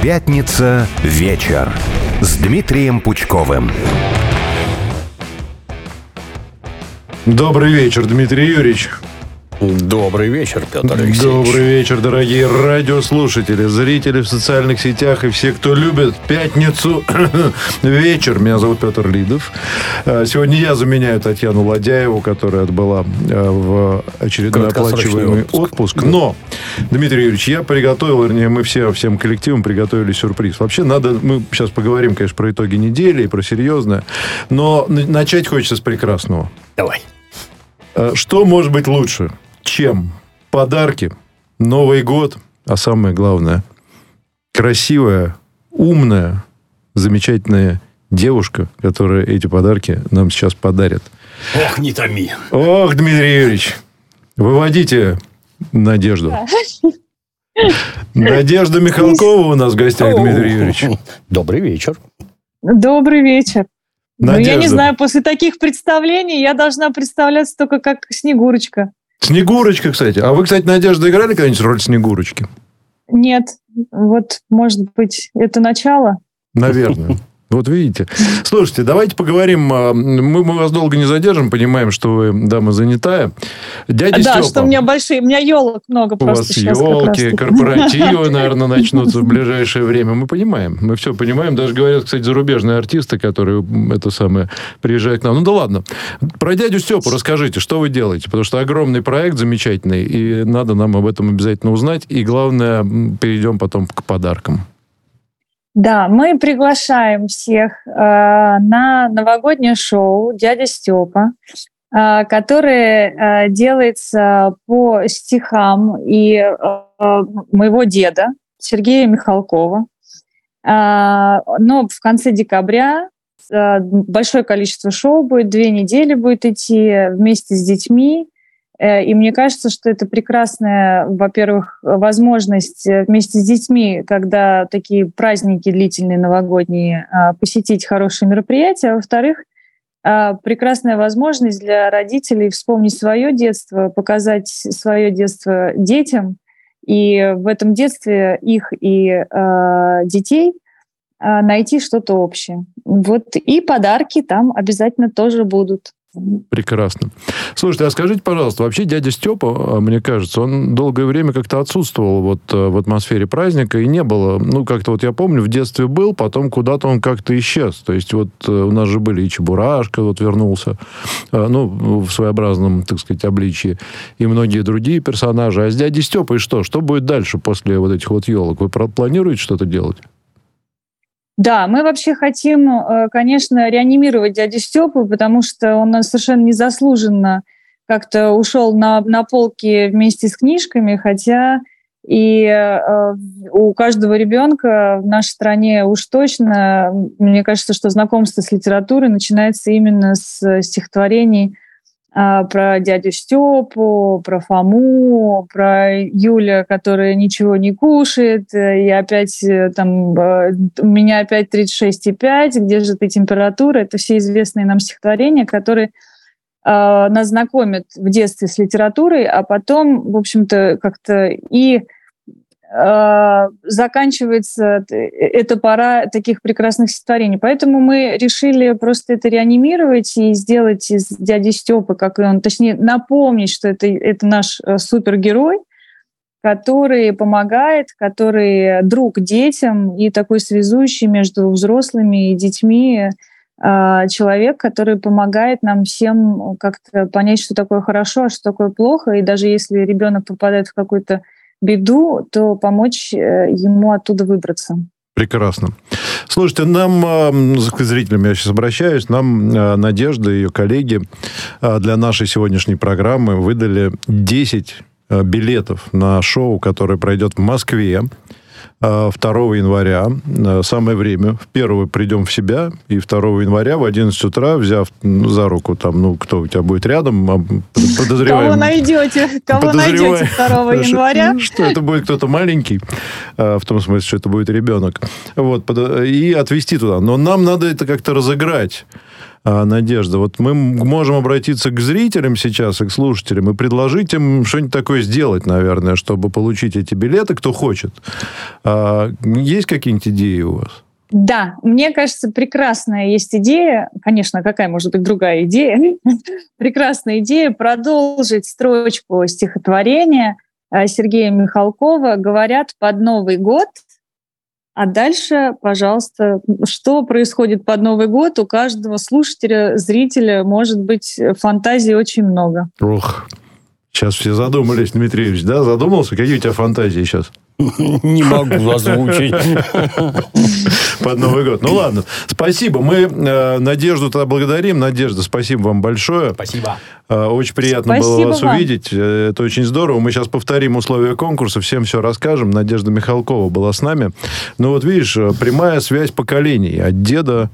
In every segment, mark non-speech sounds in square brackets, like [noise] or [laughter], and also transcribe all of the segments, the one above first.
Пятница вечер с Дмитрием Пучковым. Добрый вечер, Дмитрий Юрьевич. Добрый вечер, Петр Алексеевич. Добрый вечер, дорогие радиослушатели, зрители в социальных сетях и все, кто любит пятницу [coughs] вечер. Меня зовут Петр Лидов. А, сегодня я заменяю Татьяну Ладяеву, которая отбыла а, в очередной оплачиваемый отпуск. отпуск. Но, Дмитрий Юрьевич, я приготовил, вернее, мы все всем коллективом приготовили сюрприз. Вообще надо, мы сейчас поговорим, конечно, про итоги недели и про серьезное, но начать хочется с прекрасного. Давай. А, что может быть лучше? Чем подарки, Новый год, а самое главное, красивая, умная, замечательная девушка, которая эти подарки нам сейчас подарит. Ох, не томи. Ох, Дмитрий Юрьевич, выводите Надежду. Надежда Михалкова у нас в гостях, Дмитрий Юрьевич. Добрый вечер. Добрый вечер. Надежда. Ну, я не знаю, после таких представлений я должна представляться только как Снегурочка. Снегурочка, кстати. А вы, кстати, Надежда, играли когда-нибудь роль Снегурочки? Нет. Вот, может быть, это начало? Наверное. Вот видите. Слушайте, давайте поговорим. А, мы, мы вас долго не задержим, понимаем, что вы дама занятая. Дядя да, Степа. что у меня большие, у меня елок много у просто вас сейчас. елки, корпоративы, [laughs] наверное, начнутся в ближайшее время. Мы понимаем, мы все понимаем. Даже говорят, кстати, зарубежные артисты, которые это самое приезжают к нам. Ну да ладно. Про дядю Степу расскажите, что вы делаете? Потому что огромный проект замечательный, и надо нам об этом обязательно узнать. И главное, перейдем потом к подаркам. Да, мы приглашаем всех э, на новогоднее шоу «Дядя Степа», э, которое э, делается по стихам и э, моего деда Сергея Михалкова. Э, но в конце декабря э, большое количество шоу будет, две недели будет идти вместе с детьми. Э, и мне кажется, что это прекрасная, во-первых, возможность э, вместе с детьми, когда такие праздники длительные, новогодние, а, посетить хорошие мероприятия. А во-вторых, а, прекрасная возможность для родителей вспомнить свое детство, показать свое детство детям, и в этом детстве их и э, детей найти что-то общее. Вот и подарки там обязательно тоже будут. Прекрасно. Слушайте, а скажите, пожалуйста, вообще дядя Степа, а, мне кажется, он долгое время как-то отсутствовал вот э, в атмосфере праздника, и не было, ну, как-то вот я помню, в детстве был, потом куда-то он как-то исчез. То есть вот э, у нас же были и Чебурашка вот вернулся, э, ну, в своеобразном, так сказать, обличии, и многие другие персонажи. А с дядей Степой что? Что будет дальше после вот этих вот елок? Вы планируете что-то делать? Да, мы вообще хотим, э, конечно, реанимировать дядю Степу, потому что он совершенно незаслуженно как-то ушел на, на полки вместе с книжками, хотя и э, у каждого ребенка в нашей стране уж точно, мне кажется, что знакомство с литературой начинается именно с стихотворений а, про дядю Степу, про Фому, про Юля, которая ничего не кушает, э, и опять э, там э, у меня опять 36,5, где же ты температура? Это все известные нам стихотворения, которые нас знакомят в детстве с литературой, а потом, в общем-то, как-то и а, заканчивается эта пора таких прекрасных стихотворений. Поэтому мы решили просто это реанимировать и сделать из дяди Степы, как и он, точнее, напомнить, что это, это наш э, супергерой, который помогает, который друг детям и такой связующий между взрослыми и детьми а, человек, который помогает нам всем как-то понять, что такое хорошо, а что такое плохо. И даже если ребенок попадает в какой-то беду, то помочь э, ему оттуда выбраться. Прекрасно. Слушайте, нам, к зрителям я сейчас обращаюсь, нам э, Надежда и ее коллеги э, для нашей сегодняшней программы выдали 10 билетов на шоу, которое пройдет в Москве 2 а, января, а, самое время. В первого придем в себя, и 2 января в 11 утра, взяв ну, за руку, там, ну, кто у тебя будет рядом, а, подозреваем... Кого найдете? Кого найдете 2 января? Что это будет кто-то маленький, в том смысле, что это будет ребенок. Вот, и отвезти туда. Но нам надо это как-то разыграть. А, Надежда, вот мы можем обратиться к зрителям сейчас и к слушателям и предложить им что-нибудь такое сделать, наверное, чтобы получить эти билеты, кто хочет. А, есть какие-нибудь идеи у вас? Да, мне кажется, прекрасная есть идея. Конечно, какая может быть другая идея? [laughs] Прекрасная идея продолжить строчку стихотворения э, Сергея Михалкова «Говорят под Новый год». А дальше, пожалуйста, что происходит под Новый год? У каждого слушателя, зрителя может быть фантазии очень много. Ох, сейчас все задумались, Дмитриевич, да? Задумался? Какие у тебя фантазии сейчас? [laughs] Не могу озвучить. [laughs] Под Новый год. Ну ладно. Спасибо. Мы э, Надежду тогда благодарим. Надежда, спасибо вам большое. Спасибо. Э, очень приятно Спасибо было вас вам. увидеть. Э, Это очень здорово. Мы сейчас повторим условия конкурса, всем все расскажем. Надежда Михалкова была с нами. Ну вот видишь, э, прямая связь поколений. От деда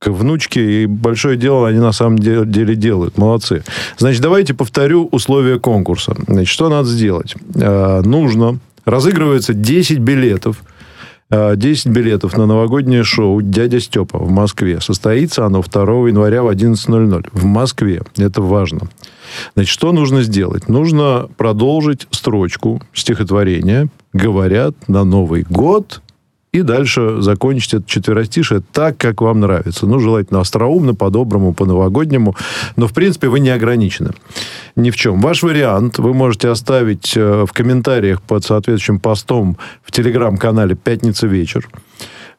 к внучке, и большое дело они на самом де- деле делают. Молодцы. Значит, давайте повторю условия конкурса. Значит, что надо сделать? Э, Нужно, разыгрывается 10 билетов, э, 10 билетов на новогоднее шоу «Дядя Степа» в Москве. Состоится оно 2 января в 11.00 в Москве. Это важно. Значит, что нужно сделать? Нужно продолжить строчку стихотворения «Говорят на Новый год» и дальше закончить это четверостишее так, как вам нравится. Ну, желательно остроумно, по-доброму, по-новогоднему. Но, в принципе, вы не ограничены ни в чем. Ваш вариант вы можете оставить э, в комментариях под соответствующим постом в телеграм-канале «Пятница вечер».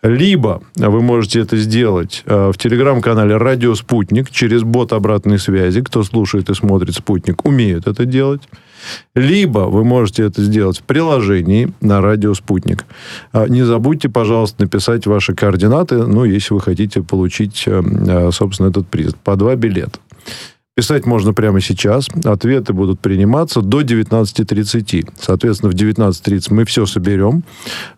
Либо вы можете это сделать э, в телеграм-канале «Радио Спутник» через бот обратной связи. Кто слушает и смотрит «Спутник», умеют это делать. Либо вы можете это сделать в приложении на «Радио Спутник». А, Не забудьте, пожалуйста, написать ваши координаты, ну, если вы хотите получить, э, э, собственно, этот приз. По два билета. Писать можно прямо сейчас. Ответы будут приниматься до 19.30. Соответственно, в 19.30 мы все соберем,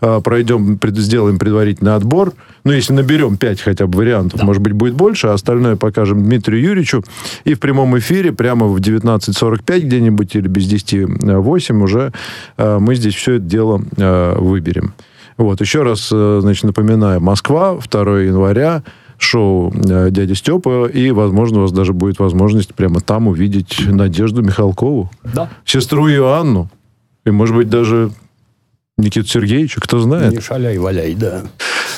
а, пройдем, сделаем предварительный отбор. Ну, если наберем 5 хотя бы вариантов, может быть, будет больше, а остальное покажем Дмитрию Юрьевичу. И в прямом эфире прямо в 19.45 где-нибудь или без 10.08 уже а, мы здесь все это дело а, выберем. Вот, еще раз, э, значит, напоминаю, Москва, 2 января, шоу э, «Дядя Степа», и, возможно, у вас даже будет возможность прямо там увидеть Надежду Михалкову, Да. сестру Иоанну, и, может быть, даже Никиту Сергеевича, кто знает. Не шаляй, валяй, да.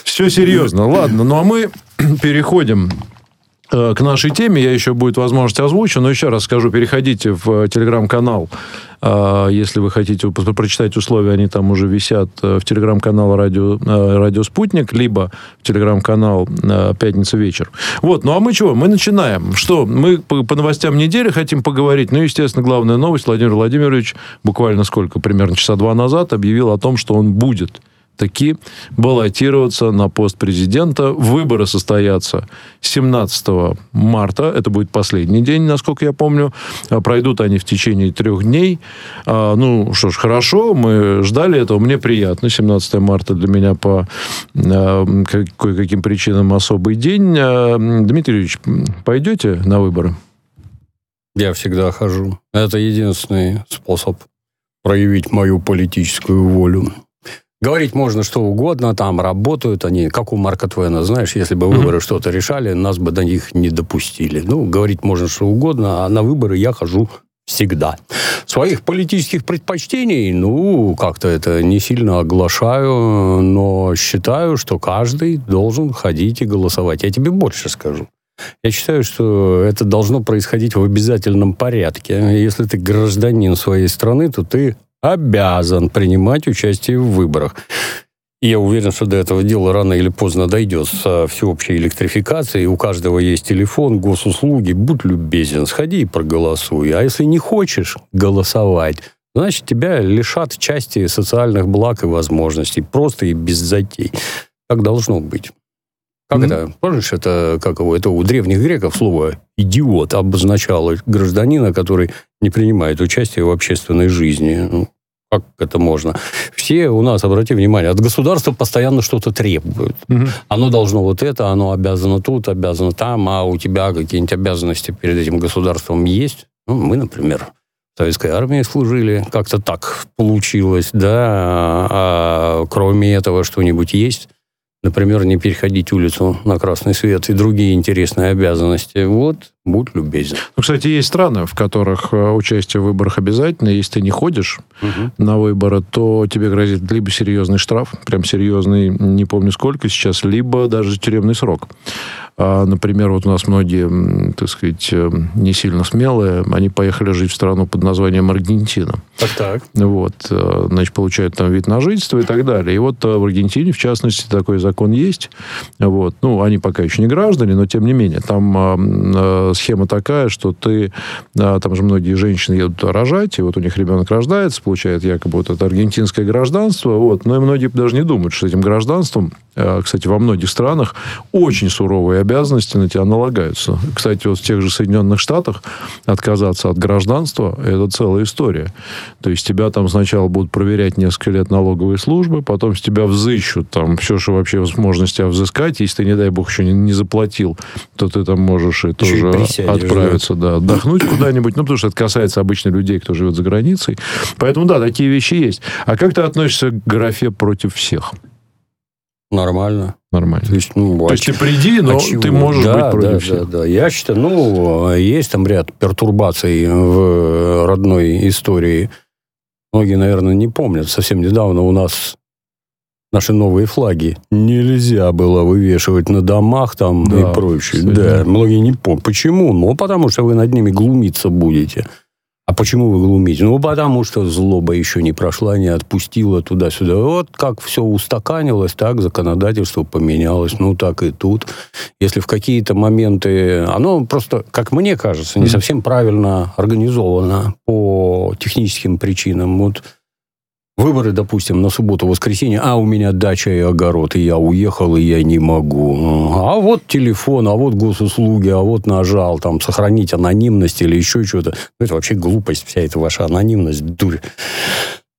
Все серьезно. Ладно, ну а мы [clears throat] переходим к нашей теме. Я еще будет возможность озвучу, но еще раз скажу, переходите в э, телеграм-канал, э, если вы хотите прочитать условия, они там уже висят э, в телеграм-канал радио, э, радио Спутник, либо в телеграм-канал э, Пятница вечер. Вот, ну а мы чего? Мы начинаем. Что? Мы по новостям недели хотим поговорить. Ну, естественно, главная новость. Владимир Владимирович буквально сколько? Примерно часа два назад объявил о том, что он будет таки баллотироваться на пост президента. Выборы состоятся 17 марта. Это будет последний день, насколько я помню. А, Пройдут они в течение трех дней. А, Ну, что ж, хорошо, мы ждали этого. Мне приятно. 17 марта для меня по а, ка- кое-каким причинам особый день. Дмитрий Юрьевич, пойдете на выборы? Я всегда хожу. Это единственный способ проявить мою политическую волю. Говорить можно что угодно, там работают они, как у Марка Твена, знаешь, если бы выборы что-то решали, нас бы до них не допустили. Ну, говорить можно что угодно, а на выборы я хожу всегда. Своих политических предпочтений, ну, как-то это не сильно оглашаю, но считаю, что каждый должен ходить и голосовать. Я тебе больше скажу. Я считаю, что это должно происходить в обязательном порядке. Если ты гражданин своей страны, то ты обязан принимать участие в выборах. И я уверен, что до этого дела рано или поздно дойдет с всеобщей электрификацией. У каждого есть телефон, госуслуги. Будь любезен, сходи и проголосуй. А если не хочешь голосовать, значит, тебя лишат части социальных благ и возможностей. Просто и без затей. Так должно быть. Как Мгм. это? Помнишь, это, как его, это у древних греков слово «идиот» обозначало гражданина, который не принимает участие в общественной жизни. Как это можно? Все у нас, обрати внимание, от государства постоянно что-то требуют. Оно должно вот это, оно обязано тут, обязано там, а у тебя какие-нибудь обязанности перед этим государством есть? Ну, мы, например, в советской армии служили, как-то так получилось, да, а кроме этого что-нибудь есть? Например, не переходить улицу на красный свет и другие интересные обязанности. Вот, будь любезен. Ну, кстати, есть страны, в которых э, участие в выборах обязательно. Если ты не ходишь угу. на выборы, то тебе грозит либо серьезный штраф, прям серьезный, не помню сколько сейчас, либо даже тюремный срок. А, например, вот у нас многие, так сказать, э, не сильно смелые, они поехали жить в страну под названием Аргентина. Так, так. Вот, э, значит, получают там вид на жительство и так далее. И вот в Аргентине, в частности, такой закон есть. Вот. Ну, они пока еще не граждане, но тем не менее. Там схема такая, что ты... Там же многие женщины едут рожать, и вот у них ребенок рождается, получает якобы вот это аргентинское гражданство. Вот. Но и многие даже не думают, что этим гражданством, кстати, во многих странах очень суровые обязанности на тебя налагаются. Кстати, вот в тех же Соединенных Штатах отказаться от гражданства – это целая история. То есть тебя там сначала будут проверять несколько лет налоговые службы, потом с тебя взыщут там все, что вообще возможно с тебя взыскать. Если ты, не дай бог, еще не, не заплатил, то ты там можешь и тоже и отправиться, да, отдохнуть куда-нибудь. Ну, потому что это касается обычно людей, кто живет за границей. Поэтому, да, такие вещи есть. А как ты относишься к графе против всех? Нормально. Нормально. То есть, ну, То есть ты приди, но а ты можешь да, быть против да, всех. Да, да. Я считаю, ну, есть там ряд пертурбаций в родной истории. Многие, наверное, не помнят. Совсем недавно у нас наши новые флаги нельзя было вывешивать на домах там да, и прочее. Да, многие не помнят. Почему? Ну, потому что вы над ними глумиться будете. А почему вы глумите? Ну, потому что злоба еще не прошла, не отпустила туда-сюда. Вот как все устаканилось, так законодательство поменялось. Ну, так и тут. Если в какие-то моменты... Оно просто, как мне кажется, не совсем правильно организовано по техническим причинам. Вот Выборы, допустим, на субботу-воскресенье, а у меня дача и огород, и я уехал, и я не могу. А вот телефон, а вот госуслуги, а вот нажал, там, сохранить анонимность или еще что-то. Ну, это вообще глупость, вся эта ваша анонимность, дурь.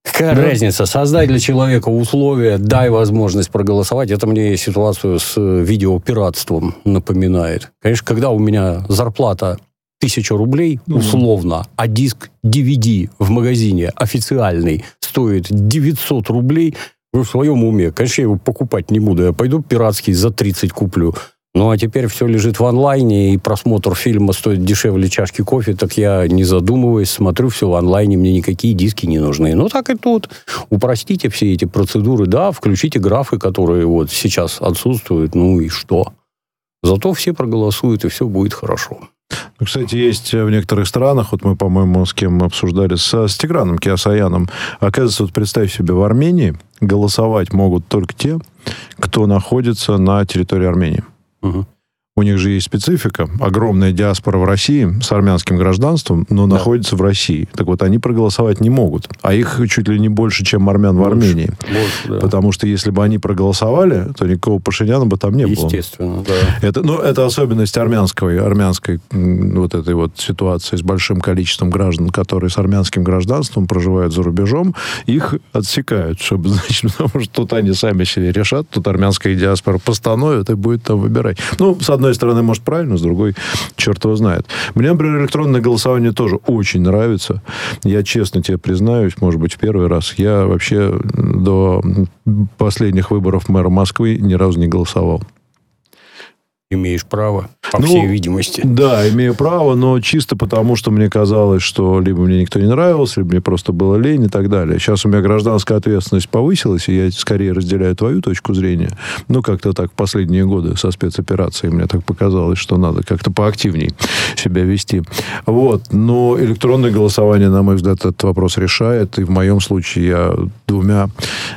Какая да. разница? Создай для человека условия, дай возможность проголосовать. Это мне ситуацию с видеопиратством напоминает. Конечно, когда у меня зарплата тысяча рублей, условно, а диск DVD в магазине официальный стоит 900 рублей, вы в своем уме. Конечно, я его покупать не буду. Я пойду пиратский за 30 куплю. Ну, а теперь все лежит в онлайне, и просмотр фильма стоит дешевле чашки кофе, так я, не задумываясь, смотрю все в онлайне, мне никакие диски не нужны. Ну, так и тут. Упростите все эти процедуры, да, включите графы, которые вот сейчас отсутствуют, ну и что? Зато все проголосуют, и все будет хорошо. Ну, кстати, есть в некоторых странах, вот мы, по-моему, с кем обсуждали, с, с Тиграном Киасаяном, оказывается, вот представь себе, в Армении голосовать могут только те, кто находится на территории Армении. Угу. У них же есть специфика. Огромная диаспора в России с армянским гражданством, но да. находится в России. Так вот, они проголосовать не могут. А их чуть ли не больше, чем армян больше, в Армении. Больше, да. Потому что если бы они проголосовали, то никакого Пашиняна бы там не было. Естественно, да. Это, ну, это особенность армянской, армянской вот этой вот ситуации с большим количеством граждан, которые с армянским гражданством проживают за рубежом. Их отсекают, чтобы, [laughs] значит, потому что тут они сами себе решат, тут армянская диаспора постановит и будет там выбирать. Ну, с одной одной стороны, может, правильно, с другой, черт его знает. Мне, например, электронное голосование тоже очень нравится. Я честно тебе признаюсь, может быть, в первый раз. Я вообще до последних выборов мэра Москвы ни разу не голосовал. Имеешь право, по ну, всей видимости. Да, имею право, но чисто потому, что мне казалось, что либо мне никто не нравился, либо мне просто было лень и так далее. Сейчас у меня гражданская ответственность повысилась, и я скорее разделяю твою точку зрения. Ну, как-то так в последние годы со спецоперацией мне так показалось, что надо как-то поактивней себя вести. Вот. Но электронное голосование, на мой взгляд, этот вопрос решает. И в моем случае я двумя,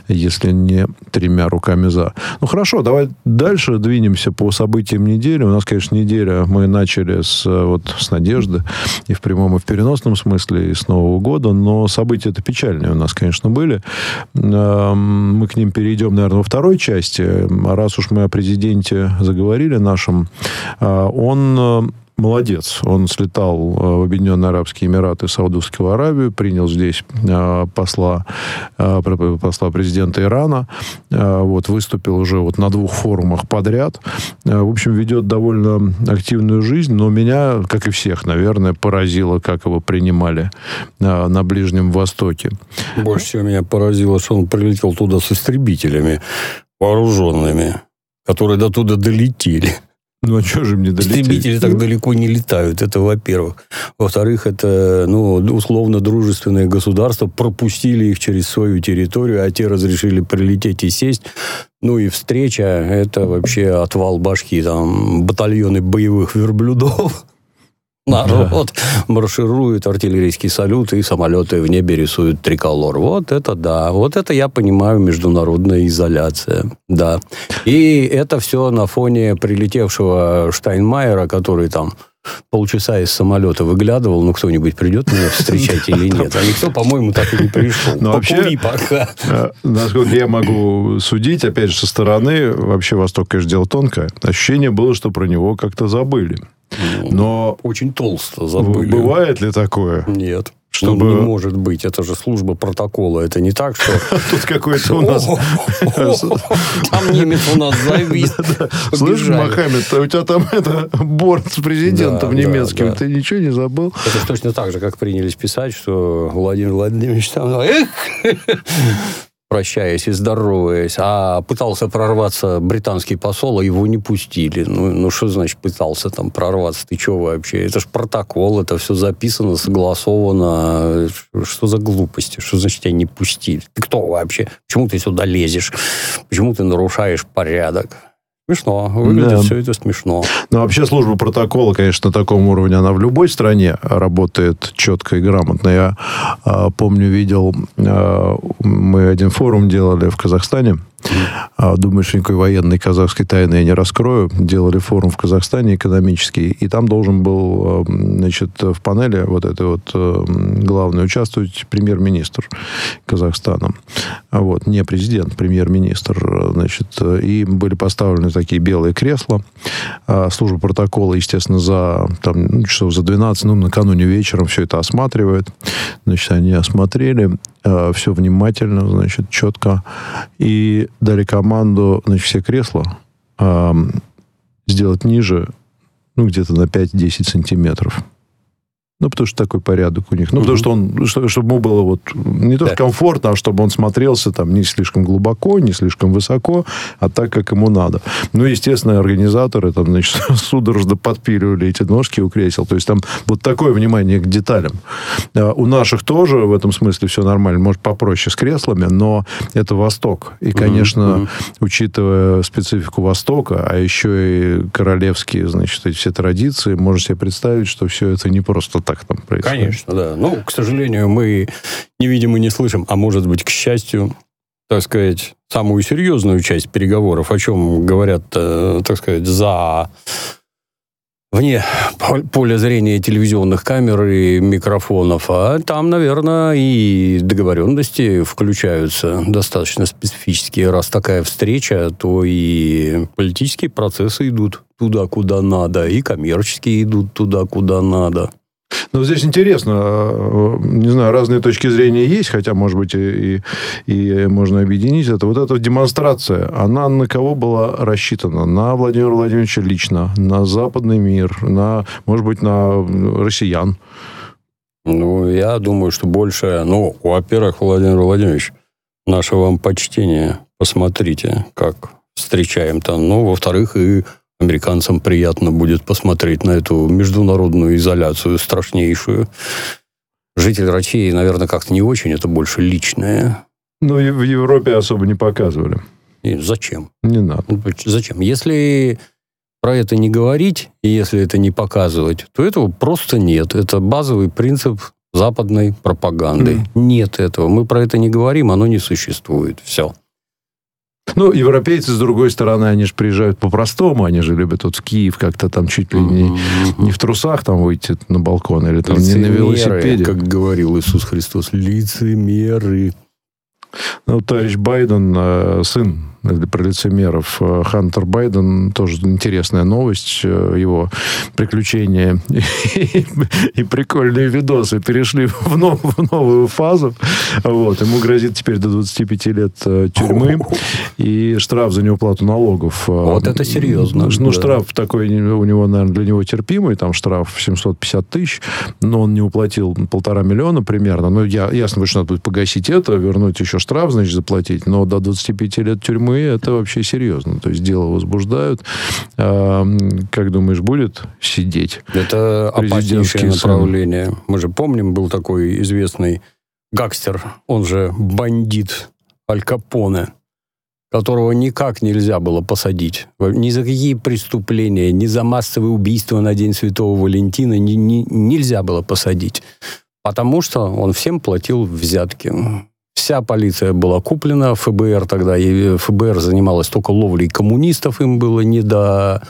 если не тремя руками за. Ну, хорошо, давай дальше двинемся по событиям событиям недели. У нас, конечно, неделя. Мы начали с, вот, с надежды и в прямом, и в переносном смысле, и с Нового года. Но события это печальные у нас, конечно, были. Эм, мы к ним перейдем, наверное, во второй части. Раз уж мы о президенте заговорили нашем, э, он э, молодец. Он слетал э, в Объединенные Арабские Эмираты, Саудовскую Аравию, принял здесь э, посла, э, посла президента Ирана, вот, выступил уже вот на двух форумах подряд. В общем, ведет довольно активную жизнь, но меня, как и всех, наверное, поразило, как его принимали на Ближнем Востоке. Больше всего меня поразило, что он прилетел туда с истребителями вооруженными. которые до туда долетели. Ну, а что же мне долететь? Истребители так далеко не летают, это во-первых. Во-вторых, это, ну, условно дружественные государства пропустили их через свою территорию, а те разрешили прилететь и сесть. Ну и встреча, это вообще отвал башки, там батальоны боевых верблюдов народ да. марширует, артиллерийские салюты, и самолеты в небе рисуют триколор. Вот это да. Вот это я понимаю международная изоляция. Да. И это все на фоне прилетевшего Штайнмайера, который там полчаса из самолета выглядывал, ну, кто-нибудь придет меня встречать или нет. А никто, по-моему, так и не пришел. Но вообще, пока. Э, насколько я могу судить, опять же, со стороны, вообще Восток, конечно, дело тонкое. Ощущение было, что про него как-то забыли. Ну, Но очень толсто забыли. Бывает ли такое? Нет. Чтобы... Ну, не может быть. Это же служба протокола. Это не так, что... Тут какой-то у нас... Там немец у нас завис. Слышь, Мохаммед, у тебя там это борт с президентом немецким. Ты ничего не забыл? Это точно так же, как принялись писать, что Владимир Владимирович там... Эх! Прощаясь и здороваясь, а пытался прорваться британский посол, а его не пустили. Ну, ну что значит пытался там прорваться? Ты что вообще? Это же протокол, это все записано, согласовано. Что за глупости? Что значит тебя не пустили? Ты кто вообще? Почему ты сюда лезешь? Почему ты нарушаешь порядок? Смешно. Выглядит да. все это смешно. Ну, вообще служба протокола, конечно, на таком уровне, она в любой стране работает четко и грамотно. Я э, помню, видел, э, мы один форум делали в Казахстане, а, думаю, что никакой военной казахской тайны я не раскрою. Делали форум в Казахстане экономический, и там должен был, значит, в панели вот этой вот главной участвовать премьер-министр Казахстана. Вот, не президент, премьер-министр, значит, и были поставлены такие белые кресла. А, служба протокола, естественно, за, там, ну, часов за 12, ну, накануне вечером все это осматривает. Значит, они осмотрели все внимательно, значит, четко. И дали команду, значит, все кресла э, сделать ниже, ну, где-то на 5-10 сантиметров. Ну, потому что такой порядок у них. Ну, угу. потому что он, чтобы ему было вот не только да. комфортно, а чтобы он смотрелся там не слишком глубоко, не слишком высоко, а так, как ему надо. Ну, естественно, организаторы там, значит, [laughs] судорожно подпиливали эти ножки у кресел. То есть там вот такое внимание к деталям. А у наших тоже в этом смысле все нормально. Может, попроще с креслами, но это Восток. И, конечно, угу. учитывая специфику Востока, а еще и королевские, значит, эти все традиции, можно себе представить, что все это не просто так там происходит. Конечно, да. Ну, к сожалению, мы не видим и не слышим, а может быть, к счастью, так сказать, самую серьезную часть переговоров, о чем говорят, э, так сказать, за вне поля зрения телевизионных камер и микрофонов, а там, наверное, и договоренности включаются достаточно специфические. Раз такая встреча, то и политические процессы идут туда, куда надо, и коммерческие идут туда, куда надо. Но здесь интересно, э, не знаю, разные точки зрения есть, хотя, может быть, и, и можно объединить это. Вот эта демонстрация, она на кого была рассчитана? На Владимира Владимировича лично, на западный мир, на, может быть, на россиян? Ну, я думаю, что больше... Ну, во-первых, Владимир Владимирович, наше вам почтение. Посмотрите, как встречаем там. Ну, во-вторых, и Американцам приятно будет посмотреть на эту международную изоляцию страшнейшую. Житель России, наверное, как-то не очень, это больше личное. Ну, в Европе особо не показывали. И зачем? Не надо. Ну, зачем? Если про это не говорить, и если это не показывать, то этого просто нет. Это базовый принцип западной пропаганды. Mm. Нет этого. Мы про это не говорим, оно не существует. Все. Ну, европейцы, с другой стороны, они же приезжают по-простому, они же любят вот в Киев как-то там чуть ли не, не в трусах там выйти на балкон или там не на велосипеде. как говорил Иисус Христос, лицемеры. Ну, товарищ Байден, э, сын про лицемеров. Э, Хантер Байден, тоже интересная новость. Э, его приключения [laughs] и, прикольные видосы перешли в, нов, в новую фазу. Вот. Ему грозит теперь до 25 лет тюрьмы [laughs] и штраф за неуплату налогов. Вот это серьезно. Ну, да. штраф такой у него, наверное, для него терпимый. Там штраф 750 тысяч, но он не уплатил полтора миллиона примерно. Ну, я, ясно, что надо будет погасить это, вернуть еще штраф, значит, заплатить. Но до 25 лет тюрьмы мы, это вообще серьезно. То есть дело возбуждают. А, как думаешь, будет сидеть? Это опаснейшее направление. Мы же помним, был такой известный гангстер, он же бандит Аль Капоне, которого никак нельзя было посадить. Ни за какие преступления, ни за массовые убийства на День Святого Валентина ни, ни, нельзя было посадить. Потому что он всем платил взятки. Вся полиция была куплена, ФБР тогда, и ФБР занималась только ловлей коммунистов, им было не до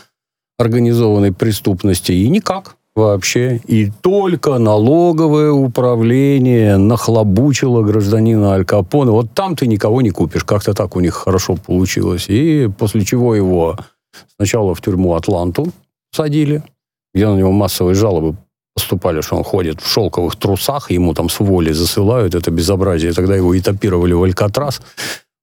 организованной преступности, и никак вообще. И только налоговое управление нахлобучило гражданина Аль Капоне. Вот там ты никого не купишь. Как-то так у них хорошо получилось. И после чего его сначала в тюрьму Атланту садили, где на него массовые жалобы поступали, что он ходит в шелковых трусах, ему там с воли засылают это безобразие. Тогда его этапировали в Алькатрас.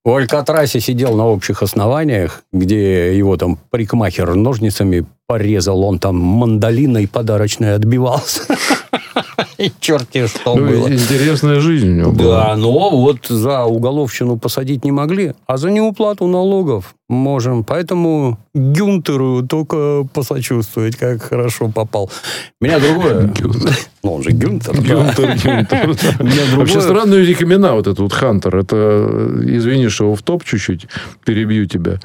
В Алькатрасе сидел на общих основаниях, где его там парикмахер ножницами порезал, он там мандолиной подарочной отбивался. [laughs] И черти что ну, было. Интересная жизнь у него была. Да, но вот за уголовщину посадить не могли, а за неуплату налогов можем. Поэтому Гюнтеру только посочувствовать, как хорошо попал. Меня другое... [laughs] Ну, он же Гюнтер. Гюнтер, Гюнтер. [laughs] Вообще странные у них имена, вот этот вот Хантер. Это, извини, что в топ чуть-чуть перебью тебя.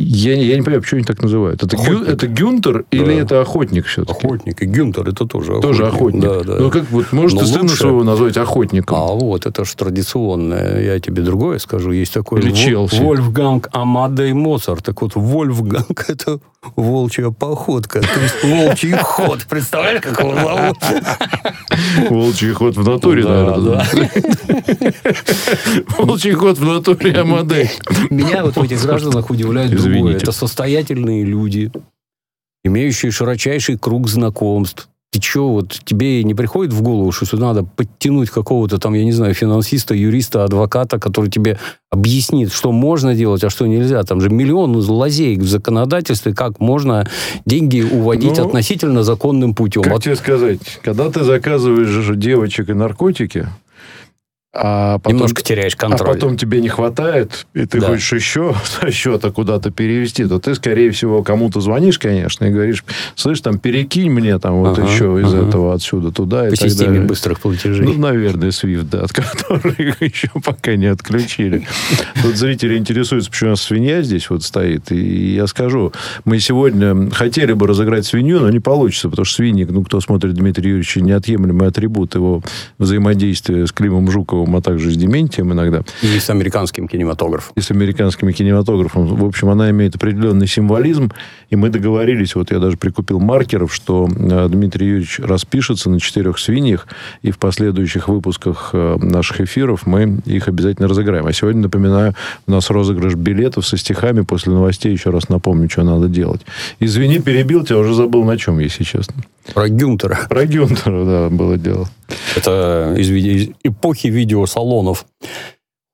Я, я не понимаю, почему они так называют. Это, гю, это Гюнтер да. или это охотник все-таки? Охотник. И Гюнтер это тоже охотник. Тоже охотник. Да, да. Ну, как вот, может, ты сына своего назвать охотником? А вот, это же традиционное. Я тебе другое скажу. Есть такой или Челси. Вольфганг Амадей Моцарт. Так вот, Вольфганг это волчья походка. То есть волчий [laughs] ход. Представляешь, как его зовут? Волчий ход в натуре, наверное. Волчий ход в натуре Амадей. Меня вот в этих гражданах удивляет другое. Это состоятельные люди, имеющие широчайший круг знакомств, ты что, вот тебе не приходит в голову, что сюда надо подтянуть какого-то там, я не знаю, финансиста, юриста, адвоката, который тебе объяснит, что можно делать, а что нельзя. Там же миллион лазей в законодательстве, как можно деньги уводить ну, относительно законным путем. Как вот... тебе сказать, когда ты заказываешь девочек и наркотики, а потом, Немножко теряешь а контроль. А потом тебе не хватает, и ты да. хочешь еще [laughs] счета куда-то перевести, то ты, скорее всего, кому-то звонишь, конечно, и говоришь, слышь, там, перекинь мне там вот ага, еще из ага. этого отсюда туда По и так далее. быстрых платежей. Ну, наверное, SWIFT, да, от [laughs] которых еще пока не отключили. Тут зрители интересуются, почему у нас свинья здесь вот стоит. И я скажу, мы сегодня хотели бы разыграть свинью, но не получится, потому что свиньи, ну, кто смотрит Дмитрия Юрьевича, неотъемлемый атрибут его взаимодействия с Климом Жуковым Чеховым, а также с Дементием иногда. И с американским кинематографом. И с американским кинематографом. В общем, она имеет определенный символизм, и мы договорились, вот я даже прикупил маркеров, что э, Дмитрий Юрьевич распишется на четырех свиньях, и в последующих выпусках э, наших эфиров мы их обязательно разыграем. А сегодня, напоминаю, у нас розыгрыш билетов со стихами. После новостей еще раз напомню, что надо делать. Извини, перебил тебя, уже забыл на чем, если честно. Про Гюнтера. Про Гюнтера, да, было дело. Это из, из эпохи видеосалонов.